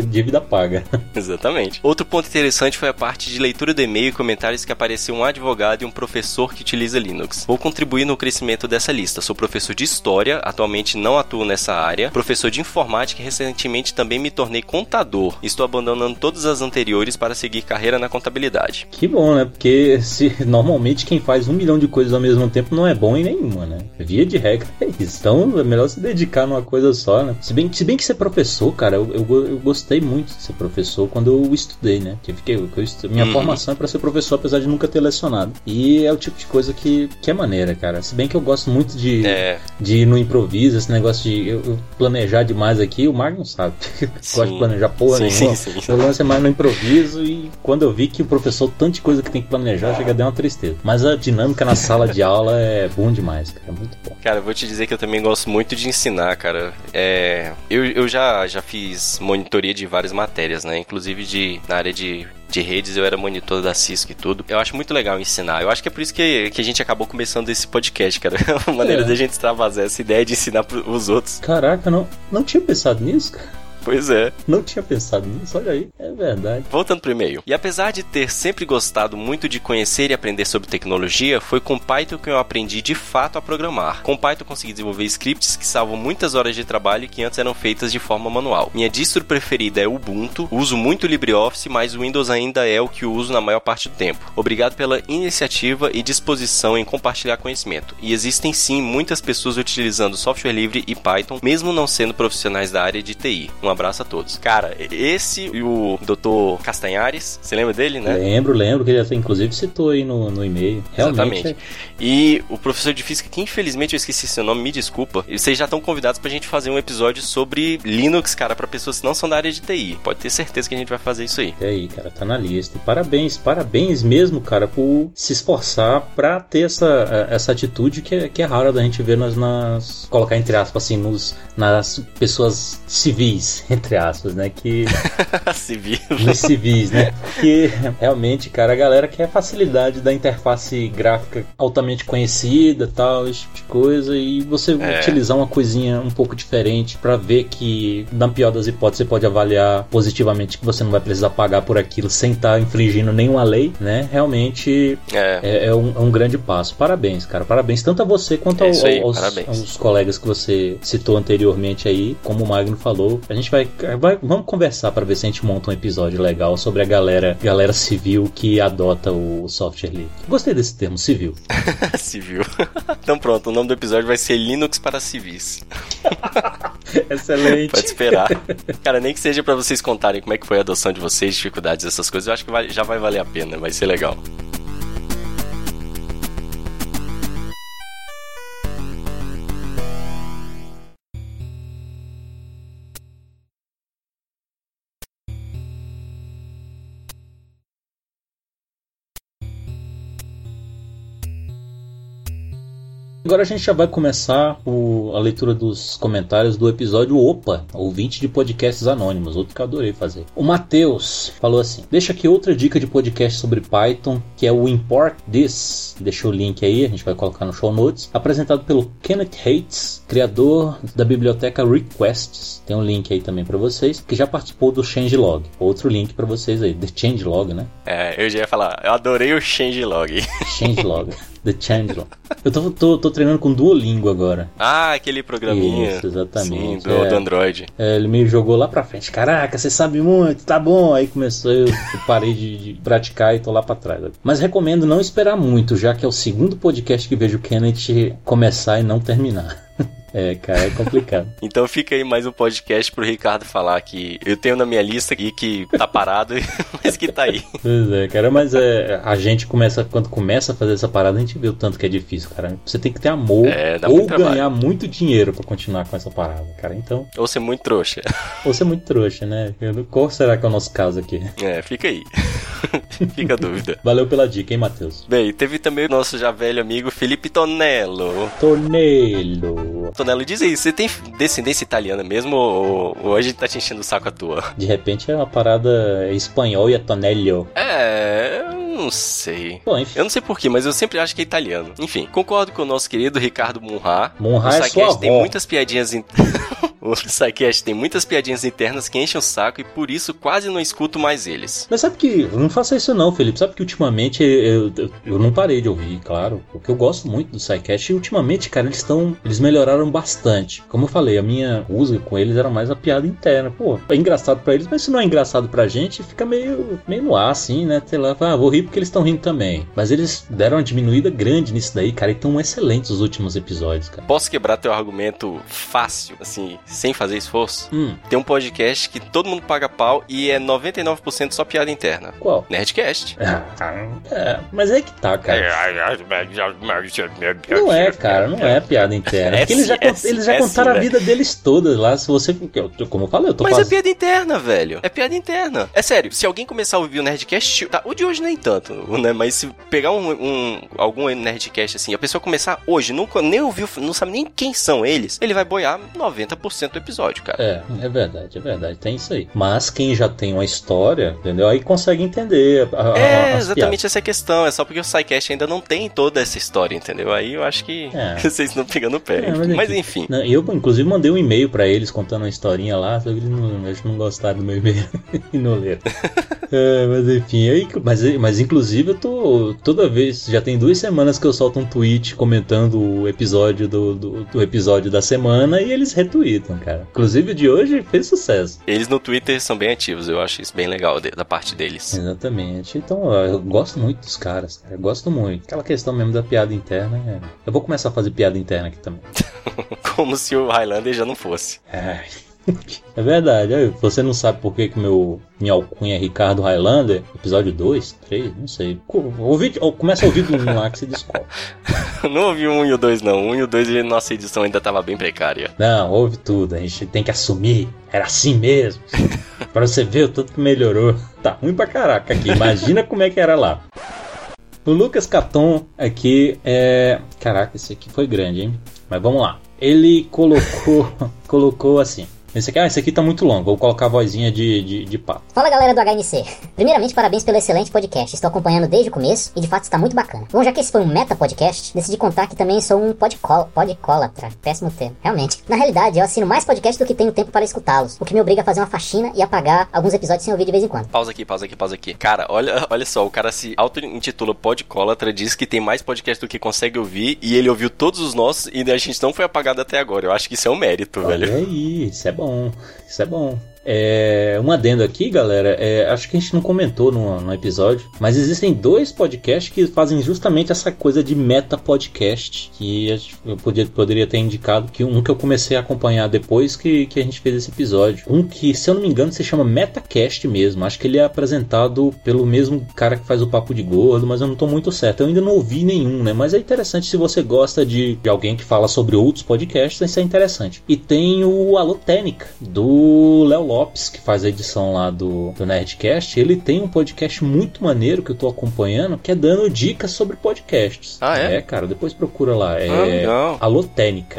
dívida paga. *laughs* Exatamente. Outro ponto interessante foi a parte de leitura do e-mail e comentários que apareceu um advogado e um professor que utiliza Linux. Vou contribuir no crescimento dessa lista. Sou professor de História, atualmente não atuo nessa área, professor de Informática e recentemente também me tornei contador. Estou abandonando todas as anteriores para seguir carreira na contabilidade. Que bom, né? Porque se *laughs* normalmente quem faz um milhão de coisas ao mesmo tempo não é bom em nenhuma, né? Via de regra é isso. Então é melhor se dedicar numa coisa só, né? Se bem, se bem que ser professor, cara, eu, eu, eu gostei muito de ser professor quando eu estudei, né? Que fiquei, eu, eu, minha uhum. formação é para ser professor, apesar de nunca ter lecionado. E é o tipo de coisa que, que é maneira, cara. Se bem que eu gosto muito de, é. de ir no improviso, esse negócio de eu, planejar demais aqui, o Magno sabe. *laughs* gosto de planejar porra sim, nenhuma. Sim, sim. Eu lance mais no improviso e quando eu vi que o professor, tanta coisa que tem que planejar, chega a dar uma tristeza. Mas a dinâmica na sala de aula é bom demais, cara. É muito bom. Cara, eu vou te dizer que eu também gosto muito de ensinar, cara. É, eu, eu já, já fiz monitoria de várias matérias, né? Inclusive de, na área de de redes, eu era monitor da Cisco e tudo. Eu acho muito legal ensinar. Eu acho que é por isso que, que a gente acabou começando esse podcast, cara. *laughs* A maneira é. da gente extravasar essa ideia de ensinar os outros. Caraca, não, não tinha pensado nisso, cara. Pois é. Não tinha pensado nisso, olha aí. É verdade. Voltando pro e-mail. E apesar de ter sempre gostado muito de conhecer e aprender sobre tecnologia, foi com Python que eu aprendi de fato a programar. Com Python consegui desenvolver scripts que salvam muitas horas de trabalho que antes eram feitas de forma manual. Minha distro preferida é Ubuntu, uso muito LibreOffice, mas o Windows ainda é o que uso na maior parte do tempo. Obrigado pela iniciativa e disposição em compartilhar conhecimento. E existem sim muitas pessoas utilizando software livre e Python, mesmo não sendo profissionais da área de TI. Um abraço a todos. Cara, esse e o Dr. Castanhares, você lembra dele, né? Lembro, lembro que ele até inclusive citou aí no, no e-mail. Realmente. Exatamente. E o professor de física, que infelizmente eu esqueci seu nome, me desculpa. E Vocês já estão convidados pra gente fazer um episódio sobre Linux, cara, pra pessoas que não são da área de TI. Pode ter certeza que a gente vai fazer isso aí. É aí, cara, tá na lista. Parabéns, parabéns mesmo, cara, por se esforçar pra ter essa, essa atitude que é, que é rara da gente ver nas, nas. colocar entre aspas assim, nos, nas pessoas civis, entre aspas, né? Que. *laughs* Civil. nos civis, né? Porque realmente, cara, a galera quer facilidade da interface gráfica altamente conhecida, tal, esse tipo de coisa, e você É. utilizar uma coisinha um pouco diferente pra ver que, na pior das hipóteses, você pode avaliar positivamente que você não vai precisar pagar por aquilo sem estar infringindo nenhuma lei, né? Realmente É. é, é um, é um grande passo. Parabéns, cara. Parabéns tanto a você quanto É ao- isso aí, aos, aos colegas que você citou anteriormente aí. Como o Magno falou, a gente vai, vai- vamos conversar para ver se a gente monta um episódio legal sobre a galera, galera civil que adota o software livre. Gostei desse termo, civil. *laughs* Civil. *laughs* então pronto, o nome do episódio vai ser Linux para civis. *laughs* Excelente. Pode esperar. Cara, nem que seja pra vocês contarem como é que foi a adoção de vocês, dificuldades, essas coisas, eu acho que vai- já vai valer a pena, vai ser legal. Agora a gente já vai começar o- a leitura dos comentários do episódio Opa, ouvinte de podcasts anônimos, outro que eu adorei fazer. O Matheus falou assim: Deixa aqui outra dica de podcast sobre Python, que é o Import This. Deixou o link aí, a gente vai colocar no show notes. Apresentado pelo Kenneth Hates, criador da biblioteca Requests. Tem um link aí também para vocês, que já participou do Changelog. Outro link para vocês aí, The Changelog, né? É, eu já ia falar, eu adorei o changelog. Changelog. *laughs* The Changelog. Eu tô, tô, tô treinando com Duolingo agora. ah, aquele programinha. Isso, exatamente, Sim, do, é. do Android. É, ele me jogou lá pra frente. Caraca, você sabe muito, tá bom. Aí começou, eu parei de, de praticar e tô lá pra trás. Mas recomendo não esperar muito, já que é o segundo podcast que vejo o Kenneth começar e não terminar. É, cara, é complicado. *laughs* Então fica aí mais um podcast pro Ricardo falar que eu tenho na minha lista aqui que tá parado, *laughs* mas que tá aí. Pois é, cara, mas é, a gente começa, quando começa a fazer essa parada, a gente vê o tanto que é difícil, cara. Você tem que ter amor É, ou muito ganhar muito dinheiro pra continuar com essa parada, cara. Então, Ou ser muito trouxa. ou ser muito trouxa, né? Qual será que é o nosso caso aqui? É, fica aí. *laughs* fica a dúvida. Valeu pela dica, hein, Matheus? Bem, teve também o nosso já velho amigo Felipe Tonello. Tonello, diz aí, você tem descendência italiana mesmo ou, ou a gente tá te enchendo o saco à toa? De repente é uma parada espanhol e é Tonello. É, eu não sei. Bom, enfim. Eu não sei porquê, mas eu sempre acho que é italiano. Enfim, concordo com o nosso querido Ricardo Munha. Munha é sua tem avó. muitas piadinhas in... *laughs* O Sidecast tem muitas piadinhas internas que enchem o saco e por isso quase não escuto mais eles. Mas sabe que. Não faça isso não, Felipe. Sabe que ultimamente eu, eu, eu não parei de ouvir, claro. Porque eu gosto muito do SciCast. E ultimamente, cara, eles estão. Eles melhoraram bastante. Como eu falei, a minha usa com eles era mais a piada interna. Pô, é engraçado pra eles, mas se não é engraçado pra gente, fica meio, meio no ar, assim, né? Sei lá, ah, vou rir porque eles estão rindo também. Mas eles deram uma diminuída grande nisso daí, cara. E estão excelentes os últimos episódios, cara. Posso quebrar teu argumento fácil, assim, sem fazer esforço? Hum, Tem um podcast que todo mundo paga pau e é 99% só piada interna. qual? Nerdcast. É, mas é que tá, cara. Não é, cara, não é piada interna. É Porque eles já, é eles já é contaram a né? vida deles todas lá. Se você. Como eu falei, eu tô Mas é fazendo. piada interna, velho. É piada interna. É sério, se alguém começar a ouvir o Nerdcast, tá, o de hoje nem tanto, né? Mas se pegar um, um- algum Nerdcast assim, a pessoa começar hoje, nunca nem ouviu, não sabe nem quem são eles, ele vai boiar 90% do episódio, cara. É, é verdade, é verdade, tem isso aí. Mas quem já tem uma história, entendeu? Aí consegue entender. a- a- É, as exatamente essa questão. É só porque o SciCast ainda não tem toda essa história, entendeu? Aí eu acho que É. *laughs* vocês não pegando o pé. É, mas mas, enfim. Não, eu, inclusive, mandei um e-mail pra eles contando uma historinha lá, só que eles não, eles não gostaram do meu e-mail *laughs* e não leram. *laughs* É, mas enfim, aí, mas, mas inclusive eu tô. Toda vez, já tem duas semanas que eu solto um tweet comentando o episódio do, do, do episódio da semana e eles retweetam, cara. Inclusive o de hoje fez sucesso. Eles no Twitter são bem ativos, eu acho isso bem legal de- da parte deles. Exatamente. Então, eu gosto muito dos caras, cara. Eu gosto muito. Aquela questão mesmo da piada interna. é- Eu vou começar a fazer piada interna aqui também. *laughs* Como se o Highlander já não fosse. Ai, É verdade. Você não sabe por que, que meu, minha alcunha é Ricardo Highlander? Episódio 2, 3, não sei. Ouvi, ou começa a ouvir do 1 lá que se descobre. *laughs* não ouvi o 1 e o 2, não. O 1 e o 2, ele- nossa edição ainda tava bem precária. Não, ouve tudo. A gente tem que assumir. Era assim mesmo. *laughs* pra você ver o tanto que melhorou. Tá ruim pra caraca aqui. Imagina como é que era lá. O Lucas Caton aqui é. Caraca, esse aqui foi grande, hein? Mas vamos lá. Ele colocou. *laughs* colocou assim. Esse aqui, ah, esse aqui tá muito longo. Vou colocar a vozinha de, de, de pato. Fala galera do HNC. Primeiramente, parabéns pelo excelente podcast. Estou acompanhando desde o começo e de fato está muito bacana. Bom, já que esse foi um meta podcast, decidi contar que também sou um podcólatra. Péssimo termo, realmente. Na realidade, eu assino mais podcasts do que tenho tempo para escutá-los, o que me obriga a fazer uma faxina e apagar alguns episódios sem ouvir de vez em quando. Pausa aqui, pausa aqui, pausa aqui. Cara, olha, olha só, o cara se auto-intitula Podcólatra, diz que tem mais podcast do que consegue ouvir, e ele ouviu todos os nossos e a gente não foi apagado até agora. Eu acho que isso é um mérito, Olha velho. aí, isso é bom. Isso é bom. É, um adendo aqui, galera. é, acho que a gente não comentou no, no episódio, mas existem dois podcasts que fazem justamente essa coisa de meta podcast. Que eu podia, poderia ter indicado que um que eu comecei a acompanhar depois que, que a gente fez esse episódio. Um que, se eu não me engano, se chama Metacast mesmo. Acho que ele é apresentado pelo mesmo cara que faz o Papo de Gordo, mas eu não tô muito certo. Eu ainda não ouvi nenhum, né? Mas é interessante se você gosta de, de alguém que fala sobre outros podcasts, isso é interessante. E tem o Alô Técnica, do Léo Lopes, que faz a edição lá do, do Nerdcast. Ele tem um podcast muito maneiro que eu tô acompanhando, que é dando dicas sobre podcasts. Ah, é? É, cara, depois procura lá. É Ah, legal.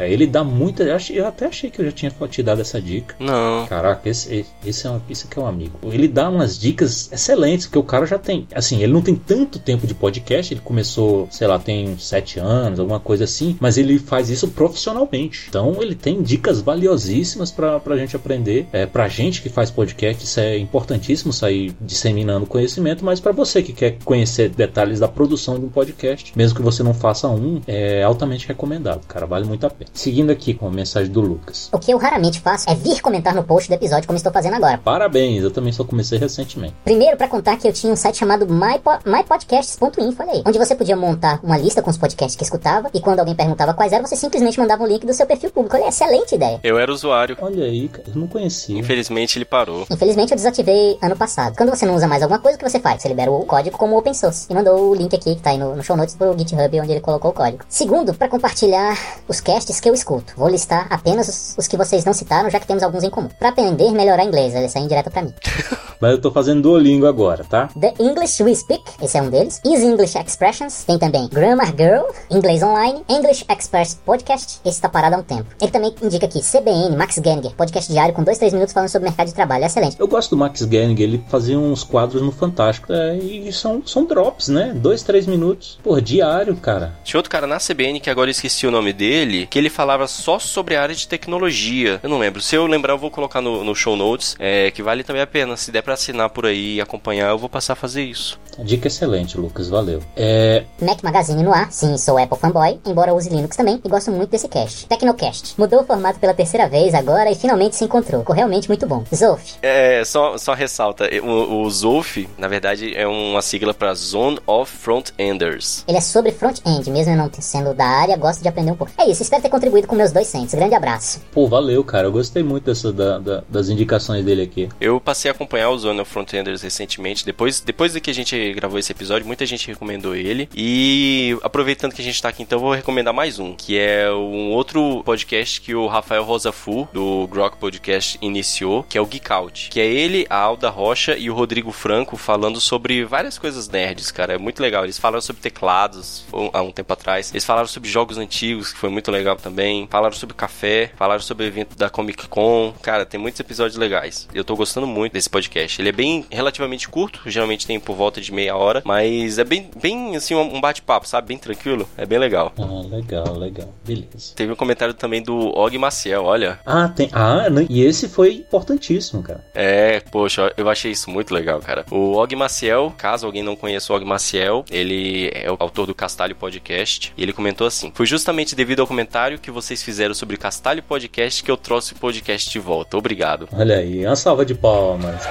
Ele dá muita. eu até achei que eu já tinha te dado essa dica. Não. Caraca, esse, esse, é um, esse aqui é um amigo. Ele dá umas dicas excelentes, porque o cara já tem. Assim, ele não tem tanto tempo de podcast, ele começou, sei lá, tem uns sete anos, alguma coisa assim, mas ele faz isso profissionalmente. Então ele tem dicas valiosíssimas pra, pra gente aprender. É, pra gente que faz podcast, isso é importantíssimo sair disseminando conhecimento, mas pra você que quer conhecer detalhes da produção de um podcast, mesmo que você não faça um, é altamente recomendado, cara, vale muito a pena. Seguindo aqui com a mensagem do Lucas. O que eu raramente faço é vir comentar no post do episódio como estou fazendo agora. Parabéns, eu também só comecei recentemente. Primeiro, pra contar que eu tinha um site chamado mypo- mypodcasts.info, olha aí, onde você podia montar uma lista com os podcasts que escutava e quando alguém perguntava quais eram, você simplesmente mandava um link do seu perfil público. Olha, excelente ideia. Eu era usuário. Olha aí, cara, eu não conhecia. Infelizmente ele parou. Infelizmente eu desativei ano passado. Quando você não usa mais alguma coisa, o que você faz? Você libera o código como open source. E mandou o link aqui, que tá aí no, no show notes do GitHub, onde ele colocou o código. Segundo, pra compartilhar os casts que eu escuto. Vou listar apenas os, os que vocês não citaram, já que temos alguns em comum. Pra aprender e melhorar inglês, essa é indireta pra mim. *laughs* Mas eu tô fazendo Duolingo agora, tá? The English We Speak, esse é um deles. Easy English Expressions, tem também Grammar Girl, Inglês Online, English Express Podcast, esse tá parado há um tempo. Ele também indica aqui CBN, Max Geringer, podcast diário com 2, 3 minutos falando sobre mercado de trabalho, excelente. Eu gosto do Max Geringer, ele fazia uns quadros no Fantástico. É, e são, são drops, né? Dois, três minutos por diário, cara. Tinha outro cara na CBN que agora eu esqueci o nome dele, que ele falava só sobre a área de tecnologia. Eu não lembro. Se eu lembrar, eu vou colocar no, no show notes, é, que vale também a pena. Se der pra assinar por aí e acompanhar, eu vou passar a fazer isso. Dica é excelente, Lucas, valeu. É, Mac Magazine no ar, sim, sou Apple fanboy, embora use Linux também e gosto muito desse cast. Tecnocast, mudou o formato pela terceira vez agora e finalmente se encontrou. Ficou realmente muito bom. Zof, É, só, só ressalta, o, o ZOF, na verdade, é uma sigla para Zone of Front-Enders. ele é sobre front-end, mesmo eu não sendo da área, gosto de aprender um pouco. É isso, espero ter contribuído com meus dois cents. Grande abraço. pô, valeu, cara. Eu gostei muito dessa, da- da- das indicações dele aqui. Eu passei a acompanhar o Zone of Front-Enders recentemente, depois, depois de que a gente gravou esse episódio, muita gente recomendou ele. E aproveitando que a gente tá aqui, então eu vou recomendar mais um, que é um outro podcast que o Rafael Rosafu, do Grok Podcast, iniciou, que é o Geek Out. Que é ele, a Alda Rocha e o Rodrigo Franco falando sobre várias coisas nerds, cara. É muito legal. Eles falaram sobre teclados um- há um tempo atrás. Eles falaram sobre jogos antigos, que foi muito legal também. Falaram sobre café, falaram sobre o evento da Comic Con. Cara, tem muitos episódios legais. Eu tô gostando muito desse podcast. Ele é bem relativamente curto, geralmente tem por volta de meia hora, mas é bem, bem assim, um bate-papo, sabe? Bem tranquilo. É bem legal. Ah, legal, legal. Beleza. Teve um comentário também do Og Maciel, olha. Ah, tem. Ah, né? e esse foi importantíssimo, cara. É, poxa, eu achei isso muito legal, cara. O Og Maciel, caso alguém não conheça o Og Maciel, ele é o autor do Castalho Podcast, e ele comentou assim: Foi justamente devido ao comentário que vocês fizeram sobre Castalho Podcast que eu trouxe o podcast de volta. Obrigado. Olha aí, uma salva de palmas.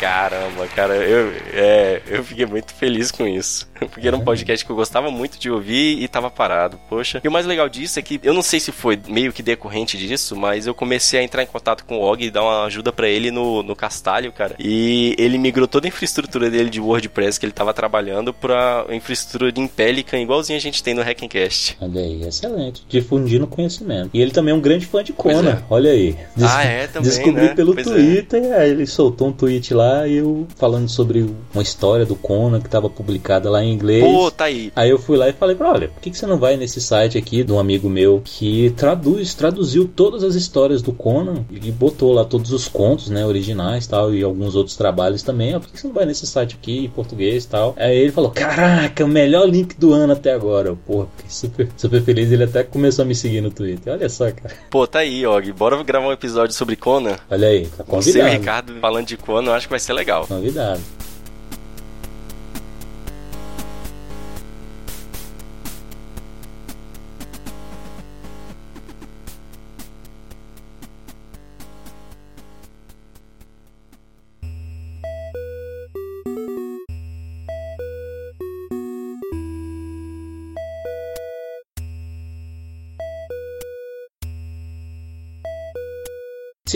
Caramba, cara, eu, é, eu fiquei muito feliz com isso. *laughs* Porque era um podcast que eu gostava muito de ouvir e tava parado, poxa. E o mais legal disso é que eu não sei se foi meio que decorrente disso, mas eu comecei a entrar em contato com o Og e dar uma ajuda para ele no, no Castalho, cara. E ele migrou toda a infraestrutura dele de WordPress que ele tava trabalhando pra infraestrutura de Impelican, igualzinho a gente tem no Hackencast. Olha aí, excelente. Difundindo conhecimento. E ele também é um grande fã de Pois Conan. é. Olha aí. Des- Ah, é, também, Descobri né? pelo Pois é. Twitter, aí ele soltou um tweet lá e eu falando sobre uma história do Conan que estava publicada lá em inglês. Pô, tá aí. Aí eu fui lá e falei pra olha, por que, que você não vai nesse site aqui de um amigo meu que traduz, traduziu todas as histórias do Conan e botou lá todos os contos, né, originais tal, e alguns outros trabalhos também. Ah, por que você não vai nesse site aqui em português e tal? Aí ele falou, caraca, o melhor link do ano até agora. Eu, Porra, fiquei super, super feliz. Ele até começou a me seguir no Twitter. Olha só, cara. Pô, tá aí, Og. Bora gravar um episódio sobre Conan. Olha aí, tá Você e o convidado. Ricardo falando de Conan, eu acho que vai ser legal. Convidado.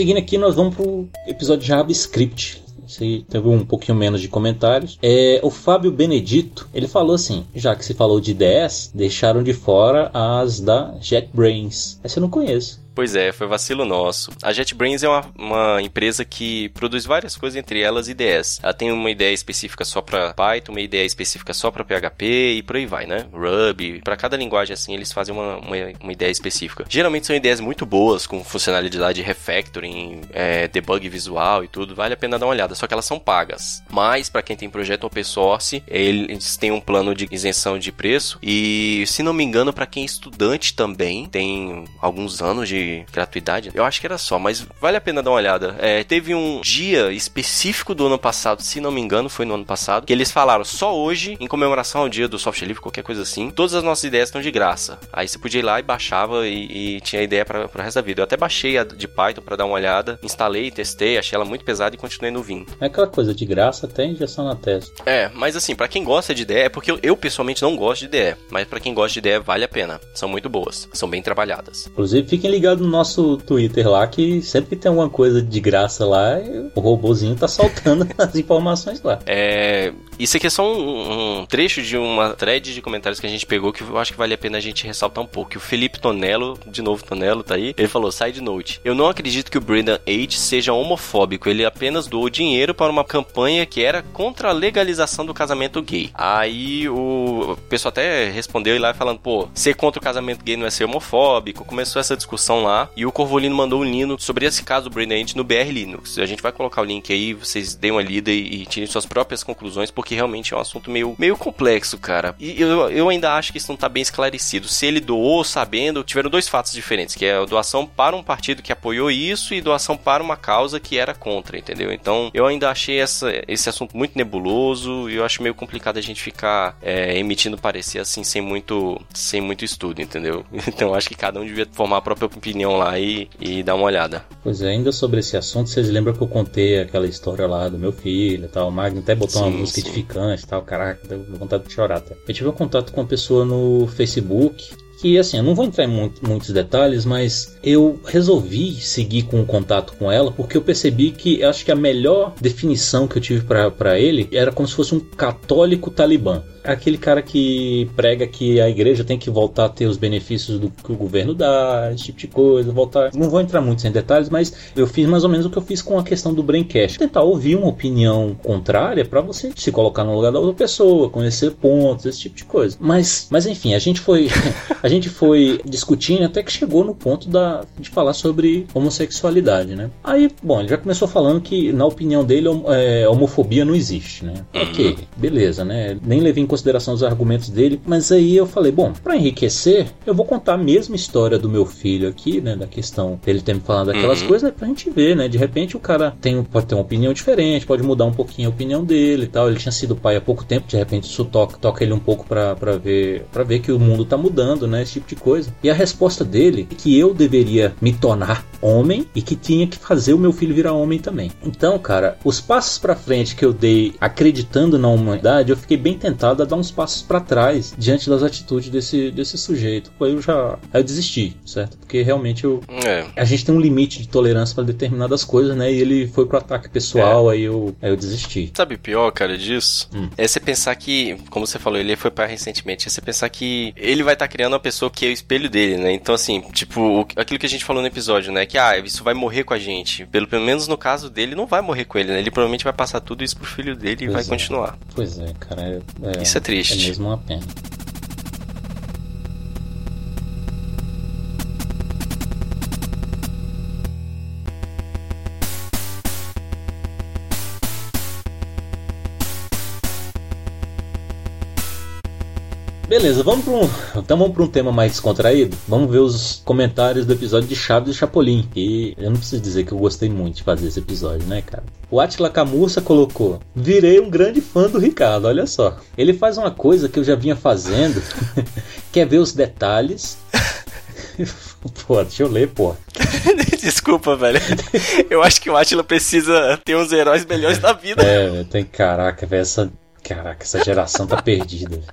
Seguindo aqui, nós vamos pro episódio de JavaScript. Aí teve um pouquinho menos de comentários. É, o Fábio Benedito, ele falou assim: já que se falou de IDS, deixaram de fora as da JetBrains. Essa eu não conheço. Pois é, foi vacilo nosso. A JetBrains é uma, uma empresa que produz várias coisas, entre elas IDEs. Ela tem uma ideia específica só para Python, uma ideia específica só para PHP e por aí vai, né? Ruby. Para cada linguagem assim, eles fazem uma, uma, uma ideia específica. Geralmente são ideias muito boas, com funcionalidade de refactoring, é, debug visual e tudo. Vale a pena dar uma olhada, só que elas são pagas. Mas para quem tem projeto open source, eles têm um plano de isenção de preço e, se não me engano, para quem é estudante também, tem alguns anos de gratuidade. Eu acho que era só, mas vale a pena dar uma olhada. É, teve um dia específico do ano passado, se não me engano, foi no ano passado, que eles falaram só hoje, em comemoração ao dia do software livre, qualquer coisa assim, todas as nossas ideias estão de graça. Aí você podia ir lá e baixava e, e tinha ideia para o resto da vida. Eu até baixei a de Python para dar uma olhada, instalei, testei, achei ela muito pesada e continuei no Vim. É aquela coisa de graça, até injeção na testa. É, mas assim, pra quem gosta de IDE, é porque eu, eu pessoalmente não gosto de IDE, mas pra quem gosta de IDE vale a pena. São muito boas, são bem trabalhadas. Inclusive, fiquem ligados no nosso Twitter lá, que sempre que tem alguma coisa de graça lá, o robozinho tá soltando *laughs* as informações lá. É, isso aqui é só um, um trecho de uma thread de comentários que a gente pegou que eu acho que vale a pena a gente ressaltar um pouco. O Felipe Tonello, de novo Tonello, tá aí, ele falou: side note. Eu não acredito que o Brendan Age seja homofóbico, ele apenas doou dinheiro para uma campanha que era contra a legalização do casamento gay. Aí o pessoal até respondeu lá falando: pô, ser contra o casamento gay não é ser homofóbico. Começou essa discussão lá e o Corvolino mandou um lino sobre esse caso do Age no BR Linux. A gente vai colocar o link aí, vocês deem uma lida e, e tirem suas próprias conclusões, porque realmente é um assunto meio, meio complexo, cara. E eu, eu ainda acho que isso não tá bem esclarecido. Se ele doou sabendo, tiveram dois fatos diferentes, que é a doação para um partido que apoiou isso e doação para uma causa que era contra, entendeu? Então, eu ainda achei essa, esse assunto muito nebuloso e eu acho meio complicado a gente ficar é, emitindo parecer assim sem muito, sem muito estudo, entendeu? *laughs* Então, acho que cada um devia formar a própria opinião lá e, e dar uma olhada. Pois é, ainda sobre esse assunto, vocês lembram que eu contei aquela história lá do meu filho e tal? O Magno até botou uma Sim, música sim. edificante e tal. Caraca, deu vontade de chorar até. Eu tive um contato com uma pessoa no Facebook que assim, eu não vou entrar em muito- muitos detalhes, mas eu resolvi seguir com o contato com ela porque eu percebi que acho que a melhor definição que eu tive pra ele era como se fosse um católico talibã. Aquele cara que prega que a igreja tem que voltar a ter os benefícios do que o governo dá, esse tipo de coisa, voltar. Não vou entrar muito em detalhes, mas eu fiz mais ou menos o que eu fiz com a questão do Braincast. Tentar ouvir uma opinião contrária pra você se colocar no lugar da outra pessoa, conhecer pontos, esse tipo de coisa. Mas, mas enfim, a gente foi *laughs* a gente foi discutindo até que chegou no ponto da, de falar sobre homossexualidade, né? Aí, bom, ele já começou falando que, na opinião dele, é, homofobia não existe, né? Ok, beleza, né? Nem levei em consideração os argumentos dele, mas aí eu falei, bom, pra enriquecer, eu vou contar a mesma história do meu filho aqui, né? Da questão dele ter me falado aquelas Uhum. coisas, né, pra gente ver, né? De repente o cara tem, pode ter uma opinião diferente, pode mudar um pouquinho a opinião dele e tal. Ele tinha sido pai há pouco tempo, de repente isso toca, toca ele um pouco pra, pra ver para ver que o mundo tá mudando, né? Esse tipo de coisa. E a resposta dele é que eu deveria me tornar homem e que tinha que fazer o meu filho virar homem também. Então, cara, os passos pra frente que eu dei acreditando na humanidade, eu fiquei bem tentado a dar uns passos para trás diante das atitudes desse, desse sujeito. Aí eu já aí eu desisti, certo? Porque realmente eu, É. a gente tem um limite de tolerância para determinadas coisas, né? E ele foi pro ataque pessoal, aí, eu, aí eu desisti. Sabe o pior, cara, disso? Hum. É você pensar que, como você falou, ele foi para recentemente, é você pensar que ele vai estar criando uma pessoa que é o espelho dele, né? Então, assim, tipo, aquilo que a gente falou no episódio, né? Que, ah, isso vai morrer com a gente. Pelo, pelo menos no caso dele, não vai morrer com ele, né? Ele provavelmente vai passar tudo isso pro filho dele e Pois vai é. continuar. Pois é, cara. É, é- Isso é triste. É mesmo uma pena. Beleza, vamos para um, então vamos para um tema mais descontraído. Vamos ver os comentários do episódio de Chaves e Chapolin. E eu não preciso dizer que eu gostei muito de fazer esse episódio, né, cara? O Atila Camurça colocou: Virei um grande fã do Ricardo, olha só. Ele faz uma coisa que eu já vinha fazendo, *laughs* que é ver os detalhes. *laughs* pô, deixa eu ler, pô. *laughs* Desculpa, velho. Eu acho que o Atila precisa ter uns heróis melhores da vida. É, tem caraca, velho, essa. Caraca, essa geração tá perdida. *laughs*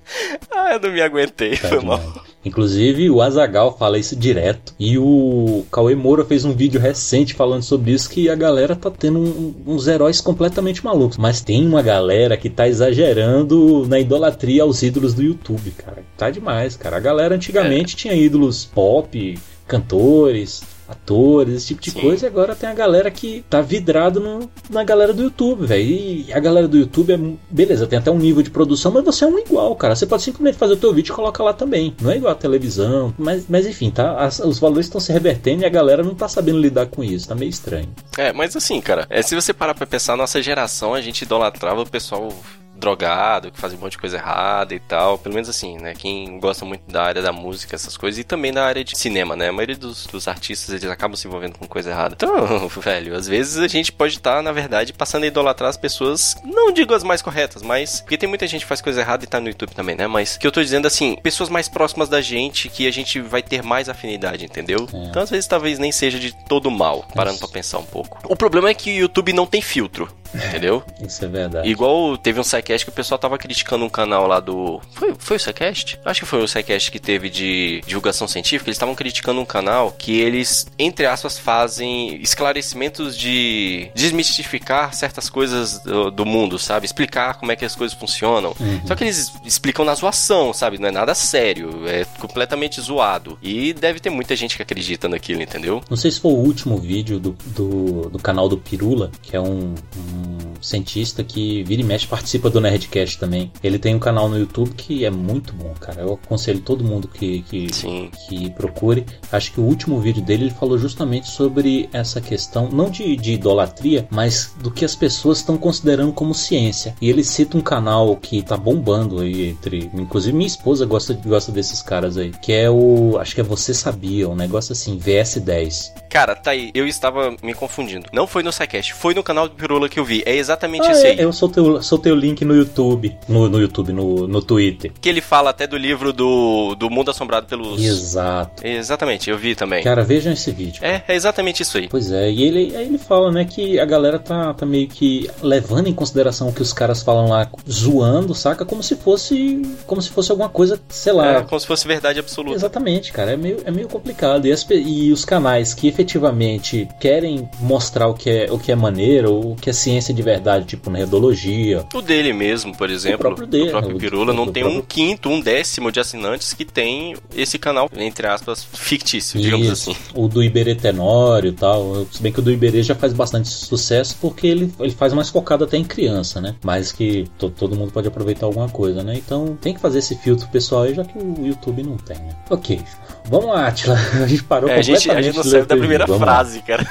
Ah, eu não me aguentei, Tá foi mal. demais. Inclusive, o Azagal fala isso direto. E o Cauê Moura fez um vídeo recente falando sobre isso. Que a galera tá tendo um- uns heróis completamente malucos. Mas tem uma galera que tá exagerando na idolatria aos ídolos do YouTube, cara. Tá demais, cara. A galera antigamente tinha ídolos pop, cantores. Atores, esse tipo de Sim. coisa, e agora tem a galera que tá vidrado no- na galera do YouTube, velho. E a galera do YouTube é. Beleza, tem até um nível de produção, mas você é um igual, cara. Você pode simplesmente fazer o teu vídeo e colocar lá também. Não é igual a televisão. Mas, mas enfim, tá? As- os valores estão se revertendo e a galera não tá sabendo lidar com isso. Tá meio estranho. É, mas assim, cara, é, se você parar pra pensar, nossa geração, a gente idolatrava o pessoal drogado, que fazia um monte de coisa errada e tal. Pelo menos assim, né? Quem gosta muito da área da música, essas coisas, e também da área de cinema, né? A maioria dos, dos artistas, eles acabam se envolvendo com coisa errada. Então, *laughs* velho, às vezes a gente pode estar, na verdade, passando a idolatrar as pessoas, não digo as mais corretas, mas. Porque tem muita gente que faz coisa errada e tá no YouTube também, né? Mas que eu tô dizendo assim, pessoas mais próximas da gente que a gente vai ter mais afinidade, entendeu? É. Então, às vezes, talvez nem seja de todo mal, parando pra pensar um pouco. O problema é que o YouTube não tem filtro, entendeu? Isso é verdade. Igual teve um SciCast que o pessoal tava criticando um canal lá do. Foi, foi o SciCast? Acho que foi o SciCast que teve de divulgação científica. Eles estavam criticando um canal que eles, entre aspas, fazem esclarecimentos de desmistificar certas coisas do, do mundo, sabe? Explicar como é que as coisas funcionam. Só que eles explicam na zoação, sabe? Não é nada sério. É completamente zoado. E deve ter muita gente que acredita naquilo, entendeu? Não sei se foi o último vídeo do, do, do canal do Pirula, que é um, um cientista que vira e mexe participa do Nerdcast também. Ele tem um canal no YouTube que é muito bom, cara. Eu aconselho todo mundo que, que, Sim. que procure. Acho que o último vídeo dele ele falou justamente sobre essa questão, não de, de idolatria, mas do que as pessoas estão considerando como ciência. E ele cita um canal que tá bombando aí entre. Inclusive minha esposa gosta, gosta desses caras aí. Que é o. Acho que é Você Sabia, um negócio assim, VS10. Cara, tá aí. Eu estava me confundindo. Não foi no SciCast, foi no canal do Pirula que eu vi. É exatamente Ah, esse é, aí. eu soltei, o- soltei o link no YouTube. No, no YouTube, no, no Twitter. Que ele fala até do livro do, do Mundo Assombrado pelos. Exato. Exatamente, eu vi também. Cara, vejam esse vídeo. É, é exatamente isso aí. Pois é, e ele, aí ele fala, né, que a galera tá, tá meio que levando em consideração o que os caras falam lá, zoando, saca? Como se fosse. Como se fosse alguma coisa, sei lá. É como se fosse verdade absoluta. Exatamente, cara, é meio, é meio complicado. E, as e os canais que efetivamente querem mostrar o que, é, o que é maneiro, o que é ciência de verdade, tipo nerdologia, O dele mesmo, por exemplo, próprio dele, o próprio o- Pirula, não o tem um próprio- quinto, um décimo de assinantes que tem esse canal, entre aspas, fictício, digamos Isso, assim. O do Iberê Tenório e tal. Se bem que o do Iberê já faz bastante sucesso porque ele, ele faz mais focado até em criança, né? Mas que to- todo mundo pode aproveitar alguma coisa, né? Então tem que fazer esse filtro pessoal aí, já que o YouTube não tem, né? Ok. Vamos lá, Atila. *laughs* A gente parou É, a, gente, a completamente gente não saiu da o primeira lá. frase, cara.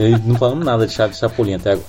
Eu não falamos nada de Chaves Chapolin até agora.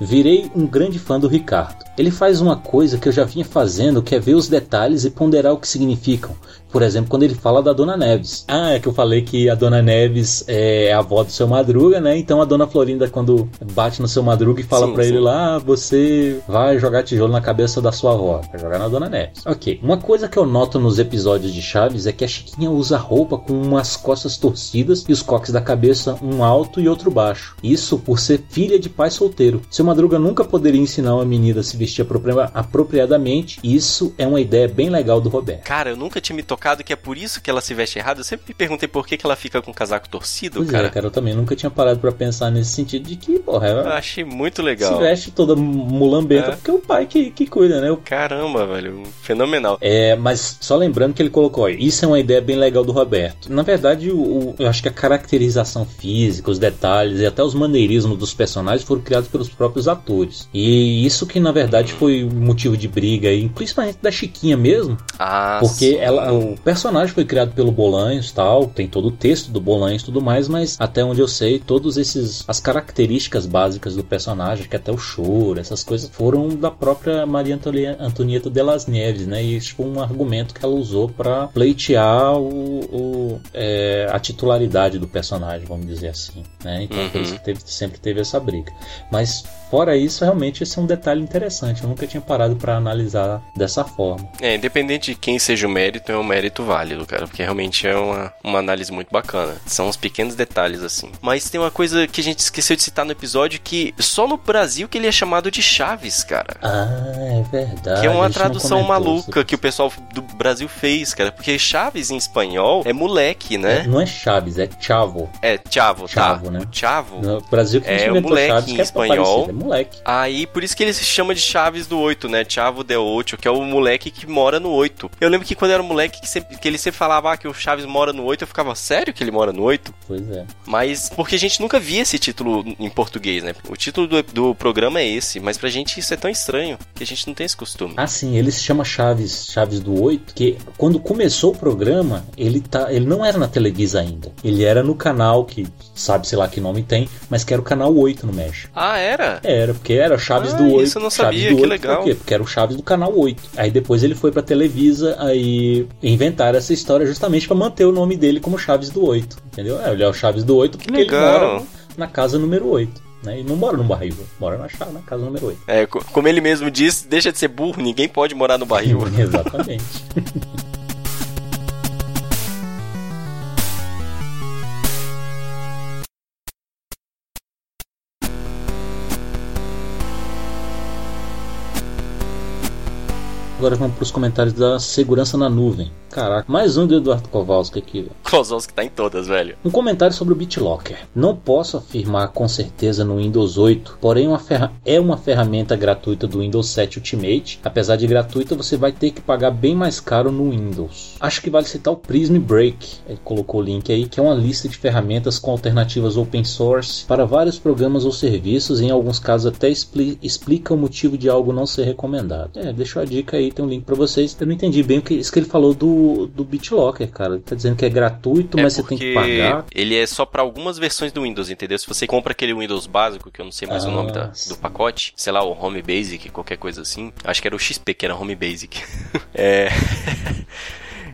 Virei um grande fã do Ricardo. Ele faz uma coisa que eu já vinha fazendo, que é ver os detalhes e ponderar o que significam. Por exemplo, quando ele fala da Dona Neves. Ah, é que eu falei que a Dona Neves é a avó do seu Madruga, né? Então a Dona Florinda, quando bate no seu Madruga e fala sim. ele lá, ah, você vai jogar tijolo na cabeça da sua avó. Vai jogar na Dona Neves. Ok. Uma coisa que eu noto nos episódios de Chaves é que a Chiquinha usa roupa com umas costas torcidas e os coques da cabeça um alto e outro baixo. Isso por ser filha de pai solteiro. Seu Madruga nunca poderia ensinar uma menina a se vestir apropria- apropriadamente. Isso é uma ideia bem legal do Roberto. Cara, eu nunca tinha me tocado que é por isso que ela se veste errado. Eu sempre me perguntei por que, que ela fica com o casaco torcido, Pois cara. é, cara, eu também nunca tinha parado pra pensar nesse sentido de que, porra, Eu ela achei muito se legal. veste toda mulambenta É. porque é o pai que, que cuida, né? O- Caramba, velho. Fenomenal. É, mas só lembrando que ele colocou, ó, isso é uma ideia bem legal do Roberto. Na verdade, o, o- eu acho que a caracterização física, os detalhes e até os maneirismos dos personagens foram criados pelos próprios atores. E isso que na verdade foi motivo de briga, aí, principalmente da Chiquinha mesmo, Ah, Porque sim. ela, o personagem foi criado pelo Bolanhos tal, tem todo o texto do Bolanhos e tudo mais, mas até onde eu sei, todos esses as características básicas do personagem, que até o choro, essas coisas foram da própria Maria Antoni- Antonieta de las Neves, né? E isso foi um argumento que ela usou para pleitear o, o, é, a titularidade do personagem, vamos dizer assim, né? Então por Uhum. isso que teve- sempre teve essa briga. Mas fora isso, realmente esse é um detalhe interessante. Eu nunca tinha parado para analisar dessa forma. É, independente de quem seja o mérito, é um mérito válido, cara, porque realmente é uma, uma análise muito bacana. São os pequenos detalhes, assim. Mas tem uma coisa que a gente esqueceu de citar no episódio, que só no Brasil que ele é chamado de Chaves, cara. Ah, é verdade. Que é uma tradução maluca isso. que o pessoal do Brasil fez, cara. Porque Chaves em espanhol é moleque, É, né? não é Chaves, é Chavo. É, Chavo, Chavo, tá? né? O Chavo. No Brasil que a gente É, inventou moleque Chaves, em é espanhol. parecido, é moleque. Aí, por isso que ele se chama de Chaves do 8, né? Chavo del 8, que é o moleque que mora no 8. Eu lembro que quando eu era moleque, que, sempre- que ele sempre falava ah, que o Chaves mora no 8, eu ficava, sério que ele mora no 8? Pois é. Mas, porque a gente nunca via esse título em português, né? O título do, do programa é esse, mas pra gente isso é tão estranho, que a gente não tem esse costume. Ah, sim, ele se chama Chaves, Chaves do 8, que quando começou o programa, ele, tá, ele não era na Televisa ainda. Ele era no canal que sabe, sei lá que nome tem, mas que era o canal 8 no México. Ah, era? Era, porque era Chaves Ah, do 8. isso eu não Chaves sabia, do que 8 legal. Por quê? Porque era o Chaves do canal 8. Aí depois ele foi pra Televisa, aí inventaram essa história justamente pra manter o nome dele como Chaves do 8. Entendeu? É, ele é o Chaves do 8 porque ele mora na casa número 8. Né? E não mora no barril, mora na, cha- na casa número 8. É, co- como ele mesmo disse, deixa de ser burro, ninguém pode morar no barril. *laughs* Exatamente. *laughs* Agora vamos para os comentários da segurança na nuvem. Caraca, mais um do Eduardo Kowalski aqui. velho. Kozlowski tá em todas, velho. Um comentário sobre o BitLocker. Não posso afirmar com certeza no Windows 8, porém uma é uma ferramenta gratuita do Windows 7 Ultimate. Apesar de gratuita, você vai ter que pagar bem mais caro no Windows. Acho que vale citar o Prism Break. Ele colocou o link aí, que é uma lista de ferramentas com alternativas open source para vários programas ou serviços. Em alguns casos até expli- explica o motivo de algo não ser recomendado. É, deixou a dica aí, tem um link para vocês. Eu não entendi bem o que, isso que ele falou do, do BitLocker, cara. Ele tá dizendo que é gratuito, mas é você tem que pagar. ele é só pra algumas versões do Windows, entendeu? Se você compra aquele Windows básico, que eu não sei mais o Ah, nome da- sim. do pacote, sei lá, o Home Basic, qualquer coisa assim. Acho que era o XP que era Home Basic. *laughs* é. *laughs*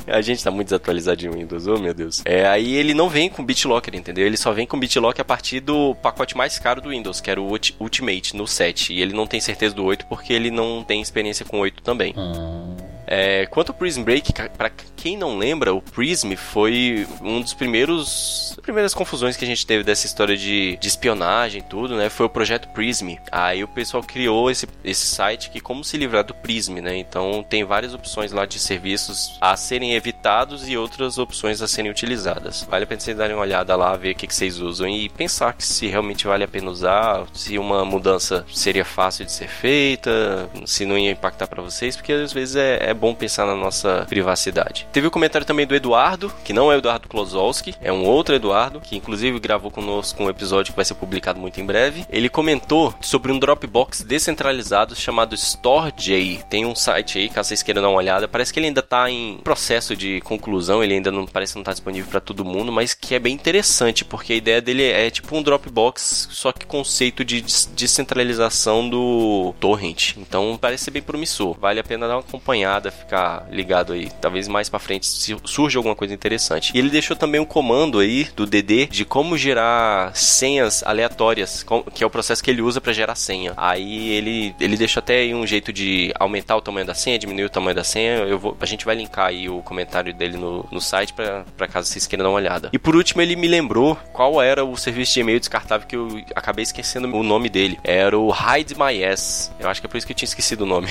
A gente tá muito desatualizado de Windows, oh meu Deus. É, aí ele não vem com BitLocker, entendeu? Ele só vem com BitLocker a partir do pacote mais caro do Windows, que era o Ulti- Ultimate, no 7. E ele não tem certeza do 8 porque ele não tem experiência com o 8 também. Hum, É, quanto ao Prism Break, pra quem não lembra, o Prism foi um dos primeiros primeiras confusões que a gente teve dessa história de, de espionagem e tudo, né? Foi o projeto Prism. Aí o pessoal criou esse, esse site que como se livrar do Prism, né? Então tem várias opções lá de serviços a serem evitados e outras opções a serem utilizadas. Vale a pena vocês darem uma olhada lá, ver o que, que vocês usam e pensar que se realmente vale a pena usar, se uma mudança seria fácil de ser feita, se não ia impactar pra vocês, porque às vezes é, é bom pensar na nossa privacidade. Teve o comentário também do Eduardo, que não é o Eduardo Klozowski, é um outro Eduardo, que inclusive gravou conosco um episódio que vai ser publicado muito em breve. Ele comentou sobre um Dropbox descentralizado chamado StoreJ. Tem um site aí, caso vocês queiram dar uma olhada. Parece que ele ainda tá em processo de conclusão, ele ainda não parece não tá disponível para todo mundo, mas que é bem interessante, porque a ideia dele é tipo um Dropbox, só que conceito de des- descentralização do torrent. Então parece ser bem promissor. Vale a pena dar uma acompanhada, ficar ligado aí. Talvez mais para frente surge alguma coisa interessante. E ele deixou também um comando aí do DD de como gerar senhas aleatórias, que é o processo que ele usa para gerar senha. Aí ele, ele deixou até aí um jeito de aumentar o tamanho da senha, diminuir o tamanho da senha. Eu vou, a gente vai linkar aí o comentário dele no, no site pra caso vocês queiram dar uma olhada. E por último, ele me lembrou qual era o serviço de e-mail descartável que eu acabei esquecendo o nome dele. Era o Hide My Ass. Eu acho que é por isso que eu tinha esquecido o nome.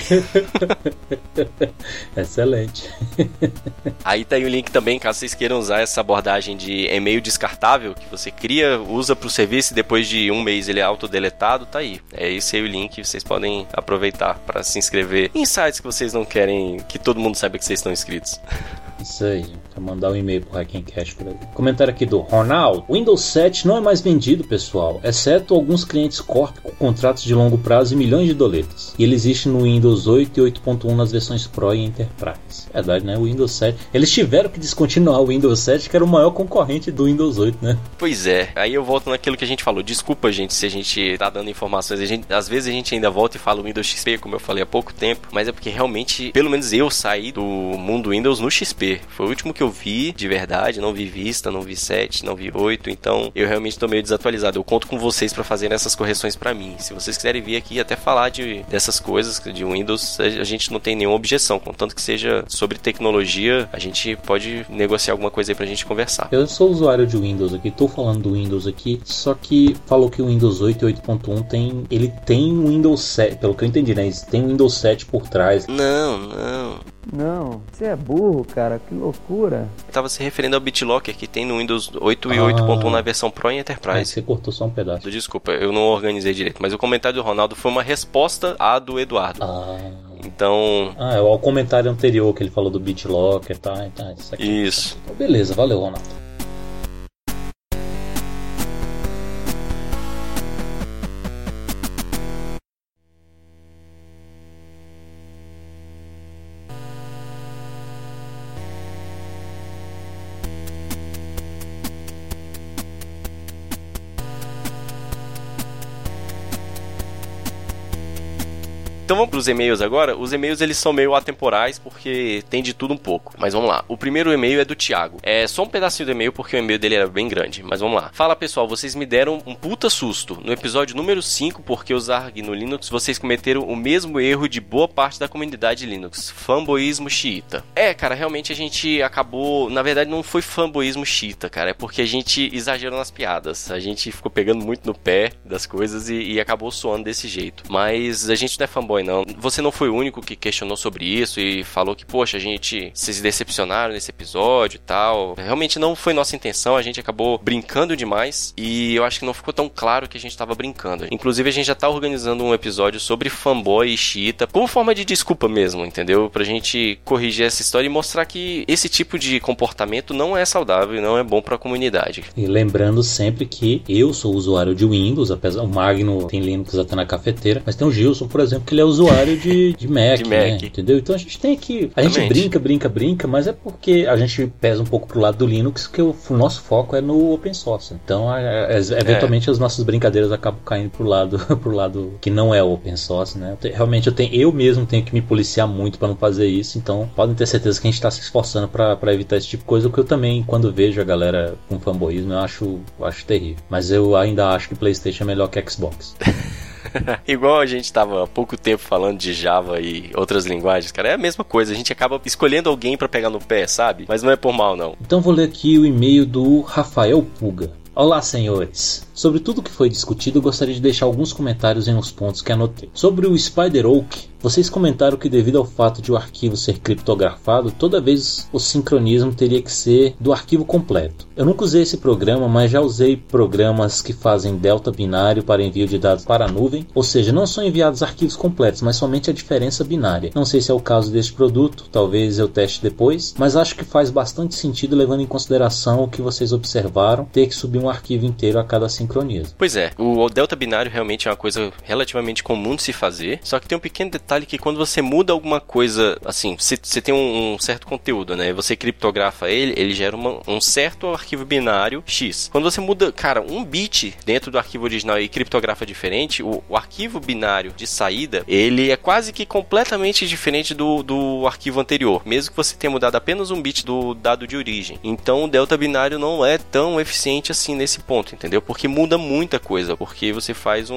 *laughs* Excelente. Aí tá aí o link também, caso vocês queiram usar essa abordagem de e-mail descartável, que você cria, usa pro serviço e depois de um mês ele é autodeletado, tá aí. É esse aí o link, vocês podem aproveitar para se inscrever em sites que vocês não querem que todo mundo saiba que vocês estão inscritos. Isso aí. Pra mandar um e-mail pro Hacking Cash por aí. Comentário aqui do Ronald. Windows 7 não é mais vendido, pessoal, exceto alguns clientes Corp com contratos de longo prazo e milhões de doletas. E ele existe no Windows 8 e 8.1 nas versões Pro e Enterprise. Verdade, né? O Windows 7. Eles tiveram que descontinuar o Windows 7, que era o maior concorrente do Windows 8, né? Pois é, aí eu volto naquilo que a gente falou. Desculpa, gente, se a gente tá dando informações. A gente, às vezes a gente ainda volta e fala o Windows XP, como eu falei há pouco tempo, mas é porque realmente, pelo menos eu saí do mundo Windows no XP. Foi o último que eu vi de verdade, não vi Vista, não vi 7, não vi 8, então eu realmente tô meio desatualizado. Eu conto com vocês pra fazerem essas correções pra mim. Se vocês quiserem vir aqui até falar de dessas coisas de Windows, a a gente não tem nenhuma objeção, contanto que seja sobre tecnologia, a gente pode negociar alguma coisa aí pra gente conversar. Eu sou usuário de Windows aqui, tô falando do Windows aqui, só que falou que o Windows 8 e 8.1 tem, ele tem o Windows 7, pelo que eu entendi, né? Tem o Windows 7 por trás. Não, não. Não, você é burro, cara, que loucura. Tava se referindo ao BitLocker que tem no Windows 8 e Ah. 8.1 na versão Pro e Aí Enterprise. você cortou só um pedaço. Desculpa, eu não organizei direito, mas o comentário do Ronaldo foi uma resposta à do Eduardo. Ah, Então, ah, é o comentário anterior que ele falou do BitLocker, tá? tá isso aqui. isso. Então, beleza, valeu, Ronaldo. Então vamos pros e-mails agora. Os e-mails eles são meio atemporais porque tem de tudo um pouco. Mas vamos lá. O primeiro e-mail é do Thiago. É só um pedacinho do e-mail porque o e-mail dele era bem grande. Mas vamos lá. Fala pessoal, vocês me deram um puta susto no episódio número 5 porque os ARG no Linux vocês cometeram o mesmo erro de boa parte da comunidade Linux, fanboísmo xiita. É, cara, realmente a gente acabou, na verdade não foi fanboísmo xiita, cara, é porque a gente exagerou nas piadas. A gente ficou pegando muito no pé das coisas e, e acabou soando desse jeito. Mas a gente não é fanboy não. Você não foi o único que questionou sobre isso e falou que, poxa, a gente se decepcionaram nesse episódio e tal. Realmente não foi nossa intenção, a gente acabou brincando demais e eu acho que não ficou tão claro que a gente tava brincando. Inclusive a gente já tá organizando um episódio sobre fanboy e xiita, como forma de desculpa mesmo, entendeu? Pra gente corrigir essa história e mostrar que esse tipo de comportamento não é saudável e não é bom pra comunidade. E lembrando sempre que eu sou usuário de Windows, apesar o Magno tem Linux até na cafeteira, mas tem o Gilson, por exemplo, que ele é usuário de, de Mac, De né? Mac. Entendeu? Então a gente tem que. A gente brinca, brinca, brinca, mas é porque a gente pesa um pouco pro lado do Linux, que o, o nosso foco é no open source. Então, é- é- eventualmente, as nossas brincadeiras acabam caindo pro lado, *laughs* pro lado que não é open source, né? Realmente eu tenho, eu mesmo tenho que me policiar muito para não fazer isso. Então, podem ter certeza que a gente tá se esforçando para evitar esse tipo de coisa, o que eu também, quando vejo a galera com fanboísmo, eu acho, acho terrível. Mas eu ainda acho que PlayStation é melhor que Xbox. *laughs* *laughs* Igual a gente tava há pouco tempo falando de Java e outras linguagens, cara, é a mesma coisa. A gente acaba escolhendo alguém pra pegar no pé, sabe? Mas não é por mal, não. Então vou ler aqui o e-mail do Rafael Puga. Olá, senhores. Sobre tudo que foi discutido, gostaria de deixar alguns comentários em uns pontos que anotei. Sobre o Spider Oak, vocês comentaram que devido ao fato de o arquivo ser criptografado, toda vez o sincronismo teria que ser do arquivo completo. Eu nunca usei esse programa, mas já usei programas que fazem delta binário para envio de dados para a nuvem, ou seja, não são enviados arquivos completos, mas somente a diferença binária. Não sei se é o caso deste produto, talvez eu teste depois, mas acho que faz bastante sentido levando em consideração o que vocês observaram, ter que subir um arquivo inteiro a cada sincronismo. Pois é, o delta binário realmente é uma coisa relativamente comum de se fazer, só que tem um pequeno detalhe detalhe que quando você muda alguma coisa, assim, você, tem um, um certo conteúdo, né? Você criptografa ele, ele gera uma, um certo arquivo binário X. Quando você muda, cara, um bit dentro do arquivo original e criptografa diferente, o, o arquivo binário de saída, ele é quase que completamente diferente do, do arquivo anterior, mesmo que você tenha mudado apenas um bit do dado de origem. Então o delta binário não é tão eficiente assim nesse ponto, entendeu? Porque muda muita coisa, porque você faz um,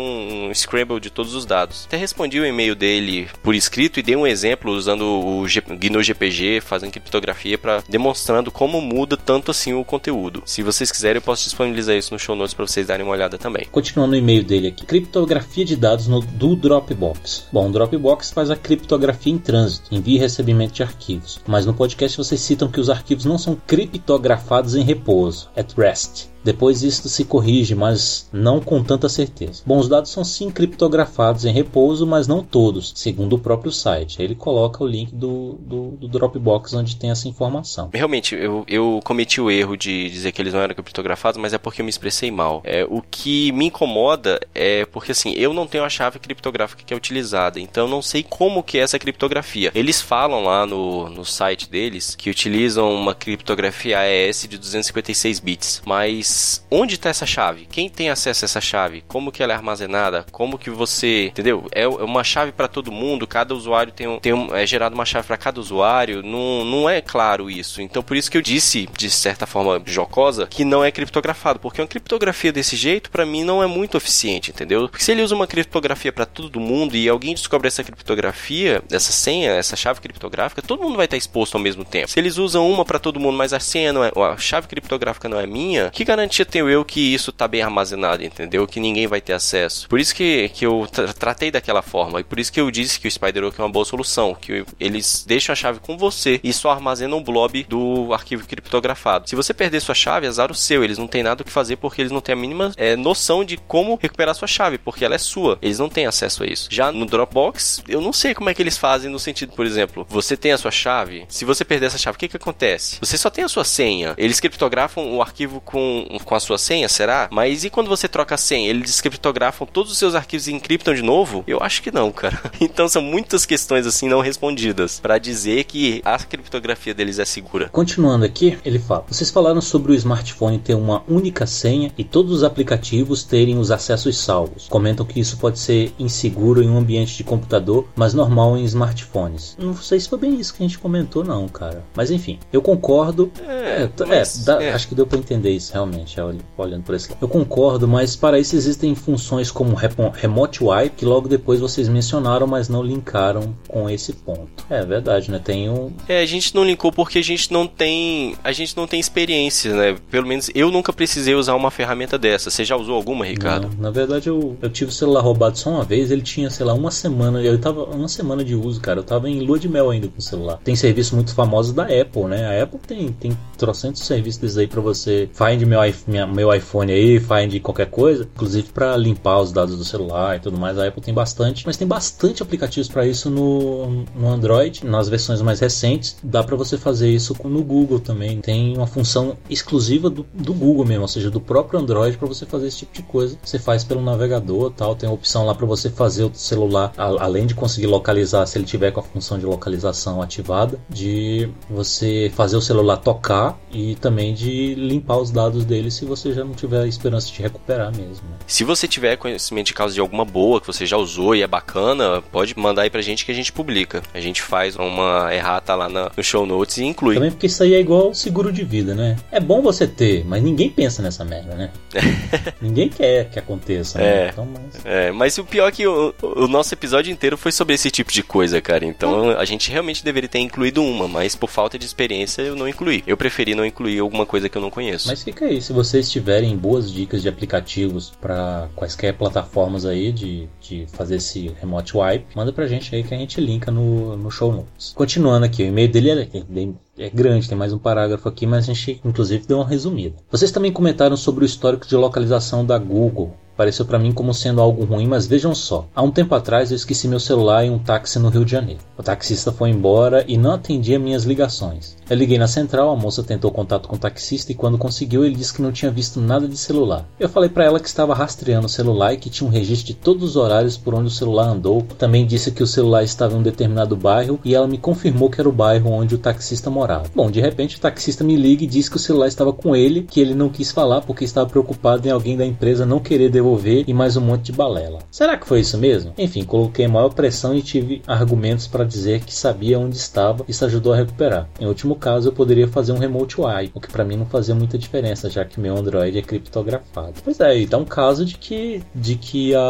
um scramble de todos os dados. Até respondi o e-mail dele por escrito e dei um exemplo usando o GNU GPG, fazendo criptografia para demonstrando como muda tanto assim o conteúdo. Se vocês quiserem, eu posso disponibilizar isso no show notes para vocês darem uma olhada também. Continuando o e-mail dele aqui, criptografia de dados no, do Dropbox. Bom, o Dropbox faz a criptografia em trânsito, envio e recebimento de arquivos. Mas no podcast vocês citam que os arquivos não são criptografados em repouso, at rest. Depois isto se corrige, mas não com tanta certeza. Bom, os dados são sim criptografados em repouso, mas não todos, segundo o próprio site. Ele coloca o link do, do, do Dropbox onde tem essa informação. Realmente, eu, eu cometi o erro de dizer que eles não eram criptografados, mas é porque eu me expressei mal. É, o que me incomoda é porque assim, eu não tenho a chave criptográfica que é utilizada, então eu não sei como que é essa criptografia. Eles falam lá no, no site deles que utilizam uma criptografia AES de 256 bits, mas onde está essa chave? Quem tem acesso a essa chave? Como que ela é armazenada? Como que você, entendeu? É uma chave para todo mundo. Cada usuário tem, um, tem um, é gerado uma chave para cada usuário. Não, não é claro isso. Então por isso que eu disse de certa forma jocosa que não é criptografado, porque uma criptografia desse jeito para mim não é muito eficiente, entendeu? Porque se ele usa uma criptografia para todo mundo e alguém descobre essa criptografia, essa senha, essa chave criptográfica, todo mundo vai estar exposto ao mesmo tempo. Se eles usam uma para todo mundo, mas a senha não é, a chave criptográfica não é minha, que garantia tenho eu que isso tá bem armazenado, entendeu? Que ninguém vai ter acesso. Por isso que, que eu tra tratei daquela forma. E por isso que eu disse que o SpiderOak é uma boa solução. Que eles deixam a chave com você e só armazenam o blob do arquivo criptografado. Se você perder sua chave, azar o seu. Eles não têm nada o que fazer porque eles não têm a mínima é, noção de como recuperar sua chave, porque ela é sua. Eles não têm acesso a isso. Já no Dropbox, eu não sei como é que eles fazem no sentido, por exemplo, você tem a sua chave. Se você perder essa chave, o que, que acontece? Você só tem a sua senha. Eles criptografam o arquivo com, com a sua senha, será? Mas e quando você troca a senha? Eles descriptografam todos os seus arquivos e encriptam de novo? Eu acho que não, cara. *laughs* Então são muitas questões assim não respondidas para dizer que a criptografia deles é segura. Continuando aqui, ele fala: Vocês falaram sobre o smartphone ter uma única senha e todos os aplicativos terem os acessos salvos. Comentam que isso pode ser inseguro em um ambiente de computador, mas normal em smartphones. Não sei se foi bem isso que a gente comentou, não, cara. Mas enfim, eu concordo. É, É, t- mas- é, dá- é. acho que deu pra entender isso realmente, olh- olhando por esse lado. Eu concordo, mas para isso existem funções como Remote Wipe, que logo depois vocês mencionaram, mas não linkaram com esse ponto. É verdade, né? Tem um. É, a gente não linkou porque a gente não tem, a gente não tem experiência, né? Pelo menos eu nunca precisei usar uma ferramenta dessa. Você já usou alguma, Ricardo? Não, na verdade, eu, eu tive o celular roubado só uma vez. Ele tinha, sei lá, uma semana. Eu tava uma semana de uso, cara. Eu tava em lua de mel ainda com o celular. Tem serviço muito famoso da Apple, né? A Apple tem, tem trocentos serviços desses aí pra você. Find meu, i- minha- meu iPhone aí, find qualquer coisa. Inclusive pra limpar os dados do celular e tudo mais. A Apple tem bastante. Mas tem bastante aplicativos pra isso no, no Android. Nas versões mais recentes, dá pra você fazer isso no Google também. Tem uma função exclusiva do, do Google mesmo, ou seja, do próprio Android pra você fazer esse tipo de coisa. Você faz pelo navegador, tal. Tem a opção lá pra você fazer o celular, a- além de conseguir localizar, se ele tiver com a função de localização ativada, de você fazer o celular tocar e também de limpar os dados dele se você já não tiver esperança de recuperar mesmo. né? Se você tiver conhecimento de causa de alguma boa que você já usou e é bacana, pode mandar aí pra gente que a gente publica. A gente faz uma errata lá no show notes e inclui. Também porque isso aí é igual seguro de vida, né? É bom você ter, mas ninguém pensa nessa merda, né? *laughs* ninguém quer que aconteça, né? É. Então, mas... É, mas o pior é que o, o nosso episódio inteiro foi sobre esse tipo de coisa, cara. Então a gente realmente deveria ter incluído uma, mas por falta de experiência eu não incluí. Eu preferi não incluir alguma coisa que eu não conheço. Mas fica aí, se vocês tiverem boas dicas de aplicativos para quaisquer plataformas aí de, de fazer esse remote wipe, manda pra gente aí que a gente linka no, no show notes. Continuando aqui, o e-mail dele é, é bem- é grande, tem mais um parágrafo aqui, mas a gente inclusive deu uma resumida. Vocês também comentaram sobre o histórico de localização da Google. Pareceu para mim como sendo algo ruim, mas vejam só. Há um tempo atrás eu esqueci meu celular em um táxi no Rio de Janeiro. O taxista foi embora e não atendia minhas ligações. Eu liguei na central, a moça tentou contato com o taxista e quando conseguiu ele disse que não tinha visto nada de celular. Eu falei para ela que estava rastreando o celular e que tinha um registro de todos os horários por onde o celular andou. Também disse que o celular estava em um determinado bairro e ela me confirmou que era o bairro onde o taxista morava. Bom, de repente o taxista me liga e diz que o celular estava com ele, que ele não quis falar porque estava preocupado em alguém da empresa não querer devolver e mais um monte de balela. Será que foi isso mesmo? Enfim, coloquei maior pressão e tive argumentos para dizer que sabia onde estava. Isso ajudou a recuperar. Em último caso, eu poderia fazer um remote UI, o que para mim não fazia muita diferença, já que meu Android é criptografado. Pois é, então um caso de que, de que a,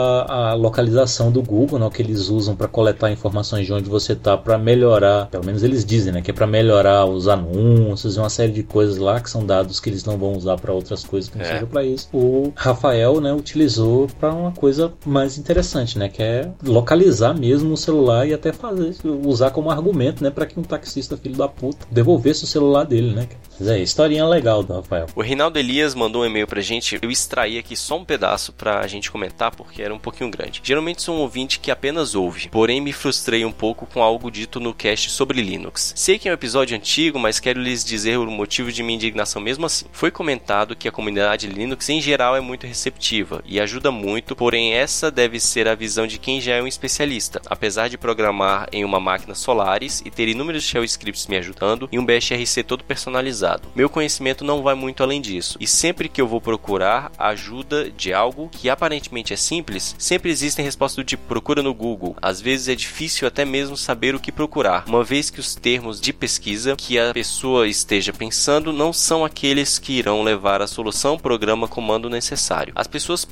a localização do Google, né, que eles usam para coletar informações de onde você está para melhorar, pelo menos eles dizem, né, que é para melhorar os anúncios e uma série de coisas lá que são dados que eles não vão usar para outras coisas que não É. sejam para isso. O Rafael, né, utilizou para uma coisa mais interessante, né, que é localizar mesmo o celular e até fazer usar como argumento, né, para que um taxista filho da puta devolvesse o celular dele, né? Mas é, historinha legal do Rafael. O Reinaldo Elias mandou um e-mail pra gente. Eu extraí aqui só um pedaço pra gente comentar, porque era um pouquinho grande. Geralmente sou um ouvinte que apenas ouve, porém me frustrei um pouco com algo dito no cast sobre Linux. Sei que é um episódio antigo, mas quero lhes dizer o motivo de minha indignação mesmo assim. Foi comentado que a comunidade Linux em geral é muito receptiva e ajuda muito, porém essa deve ser a visão de quem já é um especialista. Apesar de programar em uma máquina Solaris e ter inúmeros shell scripts me ajudando e um BSRC todo personalizado. Meu conhecimento não vai muito além disso, e sempre que eu vou procurar ajuda de algo que aparentemente é simples, sempre existem respostas do tipo procura no Google. Às vezes é difícil até mesmo saber o que procurar, uma vez que os termos de pesquisa que a pessoa esteja pensando não são aqueles que irão levar a solução, programa, comando necessário. As pessoas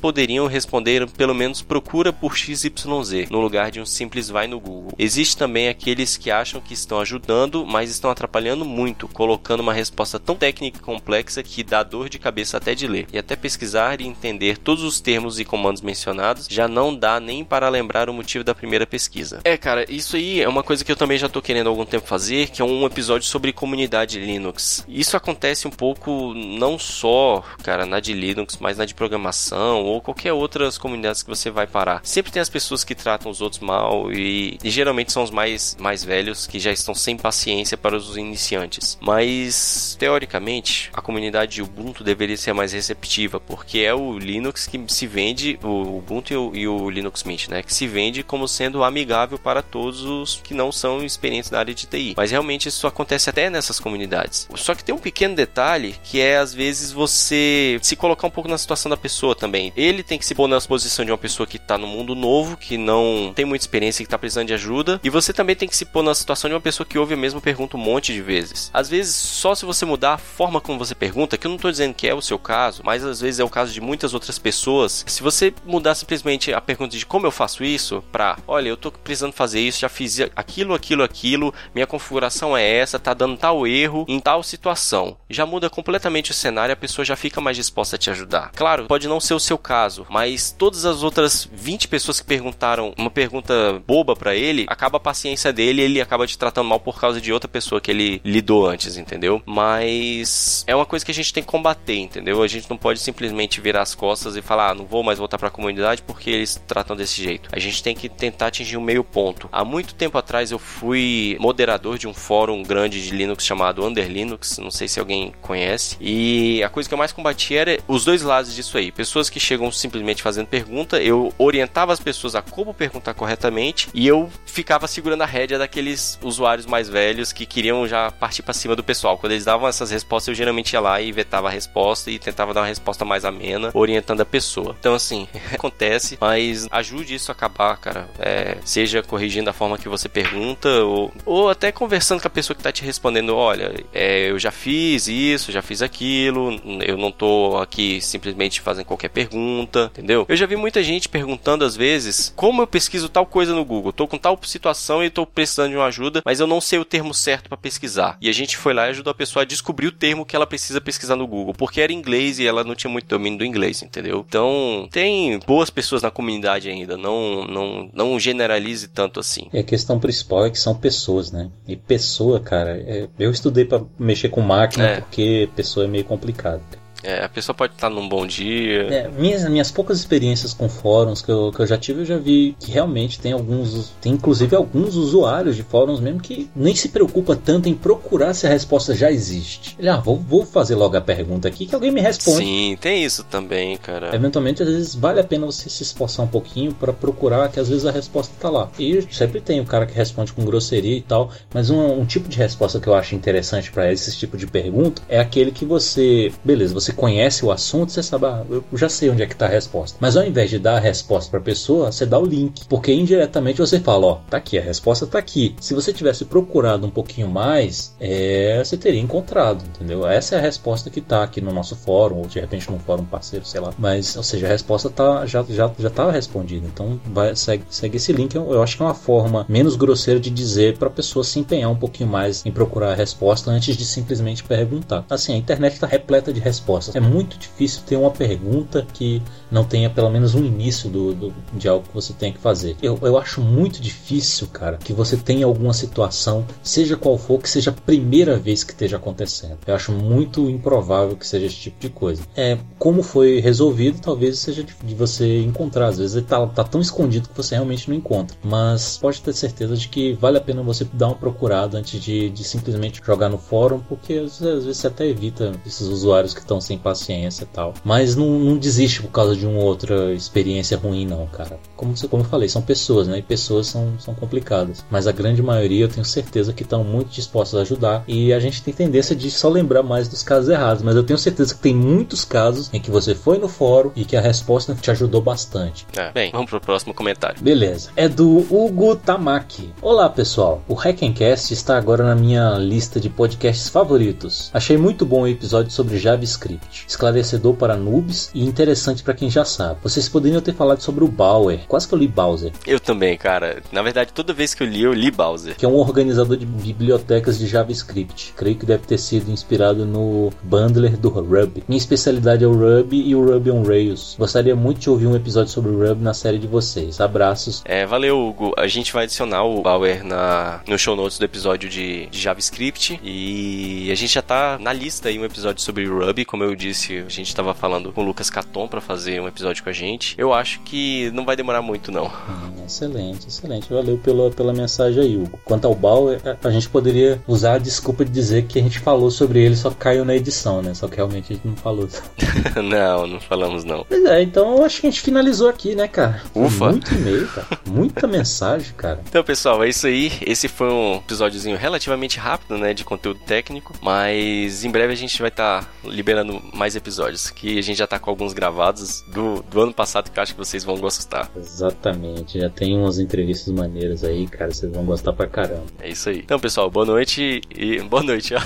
responder pelo menos procura por XYZ, no lugar de um simples vai no Google. Existe também aqueles que acham que estão ajudando, mas estão atrapalhando muito, colocando uma resposta tão técnica e complexa que dá dor de cabeça até de ler. E até pesquisar e entender todos os termos e comandos mencionados já não dá nem para lembrar o motivo da primeira pesquisa. É, cara, isso aí é uma coisa que eu também já tô querendo há algum tempo fazer, que é um episódio sobre comunidade Linux. Isso acontece um pouco não só, cara, na de Linux, mas na de programação ou qualquer outras comunidades que você vai parar. Sempre tem as pessoas que tratam os outros mal e, e geralmente são os mais, mais velhos que já estão sem paciência para os iniciantes. Mas, teoricamente, a comunidade de Ubuntu deveria ser mais receptiva, porque é o Linux que se vende, o Ubuntu e o, e o Linux Mint, né? Que se vende como sendo amigável para todos os que não são experientes na área de TI. Mas realmente isso acontece até nessas comunidades. Só que tem um pequeno detalhe que é às vezes você se colocar um pouco na situação da pessoa também. Ele tem que se pôr na posição de uma pessoa que está no mundo novo, que não tem muita experiência, que está precisando de ajuda, e você também tem que se pôr na situação de uma pessoa que ouve a mesma pergunta um monte de vezes. Às vezes, só se você mudar a forma como você pergunta, que eu não estou dizendo que é o seu caso, mas às vezes é o caso de muitas outras pessoas. Se você mudar simplesmente a pergunta de como eu faço isso, para, olha, eu estou precisando fazer isso, já fiz aquilo, aquilo, aquilo, minha configuração é essa, tá dando tal erro em tal situação. Já muda completamente o cenário, a pessoa já fica mais disposta a te ajudar. Claro, pode não ser o seu caso, mas todas as outras 20 pessoas que perguntaram uma pergunta boba para ele, acaba a paciência dele e ele acaba te tratando mal por causa de outra pessoa que ele lidou antes, entendeu? Mas é uma coisa que a gente tem que combater, entendeu? A gente não pode simplesmente virar as costas e falar, ah, não vou mais voltar para a comunidade porque eles tratam desse jeito. A gente tem que tentar atingir um meio ponto. Há muito tempo atrás eu fui moderador de um fórum grande de Linux chamado Under Linux, não sei se alguém conhece, e a coisa que eu mais combati era os dois lados disso aí. Pessoas que chegam simplesmente fazendo pergunta, eu orientava as pessoas a como perguntar corretamente e eu ficava segurando a rédea daqueles usuários mais velhos que queriam já partir para cima do pessoal. Quando eles davam essas respostas, eu geralmente ia lá e vetava a resposta e tentava dar uma resposta mais amena, orientando a pessoa. Então, assim, *laughs* acontece, mas ajude isso a acabar, cara. É, seja corrigindo a forma que você pergunta ou, ou até conversando com a pessoa que tá te respondendo: olha, é, eu já fiz isso, já fiz aquilo, eu não tô aqui simplesmente fazendo qualquer pergunta, entendeu? Eu já vi muita gente perguntando às vezes como eu pesquiso tal coisa no Google. Tô com tal situação e tô precisando de uma ajuda, mas eu não sei o termo certo para pesquisar. E a gente foi lá e ajudou a pessoa a descobrir o termo que ela precisa pesquisar no Google, porque era inglês e ela não tinha muito domínio do inglês, entendeu? Então, tem boas pessoas na comunidade ainda, não não não generalize tanto assim. E a questão principal é que são pessoas, né? E pessoa, cara, é- eu estudei para mexer com máquina É. porque pessoa é meio complicado. É, a pessoa pode estar num bom dia. É, minhas, minhas poucas experiências com fóruns que eu, que eu já tive, eu já vi que realmente tem alguns, tem inclusive alguns usuários de fóruns mesmo que nem se preocupa tanto em procurar se a resposta já existe. Ele, ah, vou, vou fazer logo a pergunta aqui que alguém me responde. Sim, tem isso também, cara. Eventualmente, às vezes, vale a pena você se esforçar um pouquinho para procurar que às vezes a resposta tá lá. E sempre tem o cara que responde com grosseria e tal, mas um, um tipo de resposta que eu acho interessante para esse tipo de pergunta é aquele que você, beleza, você conhece o assunto, você sabe, ah, eu já sei onde é que tá a resposta. Mas ao invés de dar a resposta para a pessoa, você dá o link, porque indiretamente você fala, ó, tá aqui, a resposta tá aqui. Se você tivesse procurado um pouquinho mais, é, você teria encontrado, entendeu? Essa é a resposta que tá aqui no nosso fórum, ou de repente num fórum parceiro, sei lá. Mas, ou seja, a resposta tá, já, já, já tava respondida. Então, vai, segue, segue esse link. Eu, eu acho que é uma forma menos grosseira de dizer para a pessoa se empenhar um pouquinho mais em procurar a resposta antes de simplesmente perguntar. Assim, a internet está repleta de respostas. É muito difícil ter uma pergunta que não tenha pelo menos um início do, do, de algo que você tem que fazer. Eu, eu acho muito difícil, cara, que você tenha alguma situação, seja qual for, que seja a primeira vez que esteja acontecendo. Eu acho muito improvável que seja esse tipo de coisa. É, como foi resolvido, talvez seja de, você encontrar. Às vezes ele tá, tá tão escondido que você realmente não encontra. Mas pode ter certeza de que vale a pena você dar uma procurada antes de, de simplesmente jogar no fórum, porque às vezes você até evita esses usuários que estão sem paciência e tal. Mas não, não desiste por causa de uma outra experiência ruim, não, cara. Como, como eu falei, são pessoas, né? E pessoas são, são complicadas. Mas a grande maioria eu tenho certeza que estão muito dispostas a ajudar. E a gente tem tendência de só lembrar mais dos casos errados. Mas eu tenho certeza que tem muitos casos em que você foi no fórum e que a resposta te ajudou bastante. É, bem, vamos pro próximo comentário. Beleza. É do Hugo Tamaki. Olá, pessoal. O Hackencast está agora na minha lista de podcasts favoritos. Achei muito bom o episódio sobre JavaScript. Esclarecedor para noobs e interessante para quem já sabe. Vocês poderiam ter falado sobre o Bauer. Quase que eu li Bowser. Eu também, cara. Na verdade, toda vez que eu li, eu li Bowser. Que é um organizador de bibliotecas de JavaScript. Creio que deve ter sido inspirado no bundler do Ruby. Minha especialidade é o Ruby e o Ruby on Rails. Gostaria muito de ouvir um episódio sobre o Ruby na série de vocês. Abraços. É, valeu, Hugo. A gente vai adicionar o Bauer na, no show notes do episódio de, de JavaScript. E a gente já tá na lista aí um episódio sobre Ruby. Como eu disse, a gente tava falando com o Lucas Caton para fazer um episódio com a gente. Eu acho que não vai demorar muito, não. Hum, excelente, excelente. Valeu pela, pela mensagem aí, Hugo. Quanto ao Bauer, a gente poderia usar a desculpa de dizer que a gente falou sobre ele, só caiu na edição, né? Só que realmente a gente não falou. *laughs* não, não falamos não. Pois é, então eu acho que a gente finalizou aqui, né, cara? Ufa! Muito e-mail, cara. Muita mensagem, cara. Então, pessoal, é isso aí. Esse foi um episódiozinho relativamente rápido, né, de conteúdo técnico, mas em breve a gente vai estar tá liberando mais episódios, que a gente já tá com alguns gravados do, do ano passado que eu acho que vocês vão gostar. Exatamente, já tem umas entrevistas maneiras aí, cara, vocês vão gostar pra caramba. É isso aí. Então, pessoal, boa noite e boa noite, ó.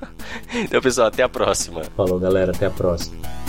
*laughs* então, pessoal, até a próxima. Falou, galera, até a próxima.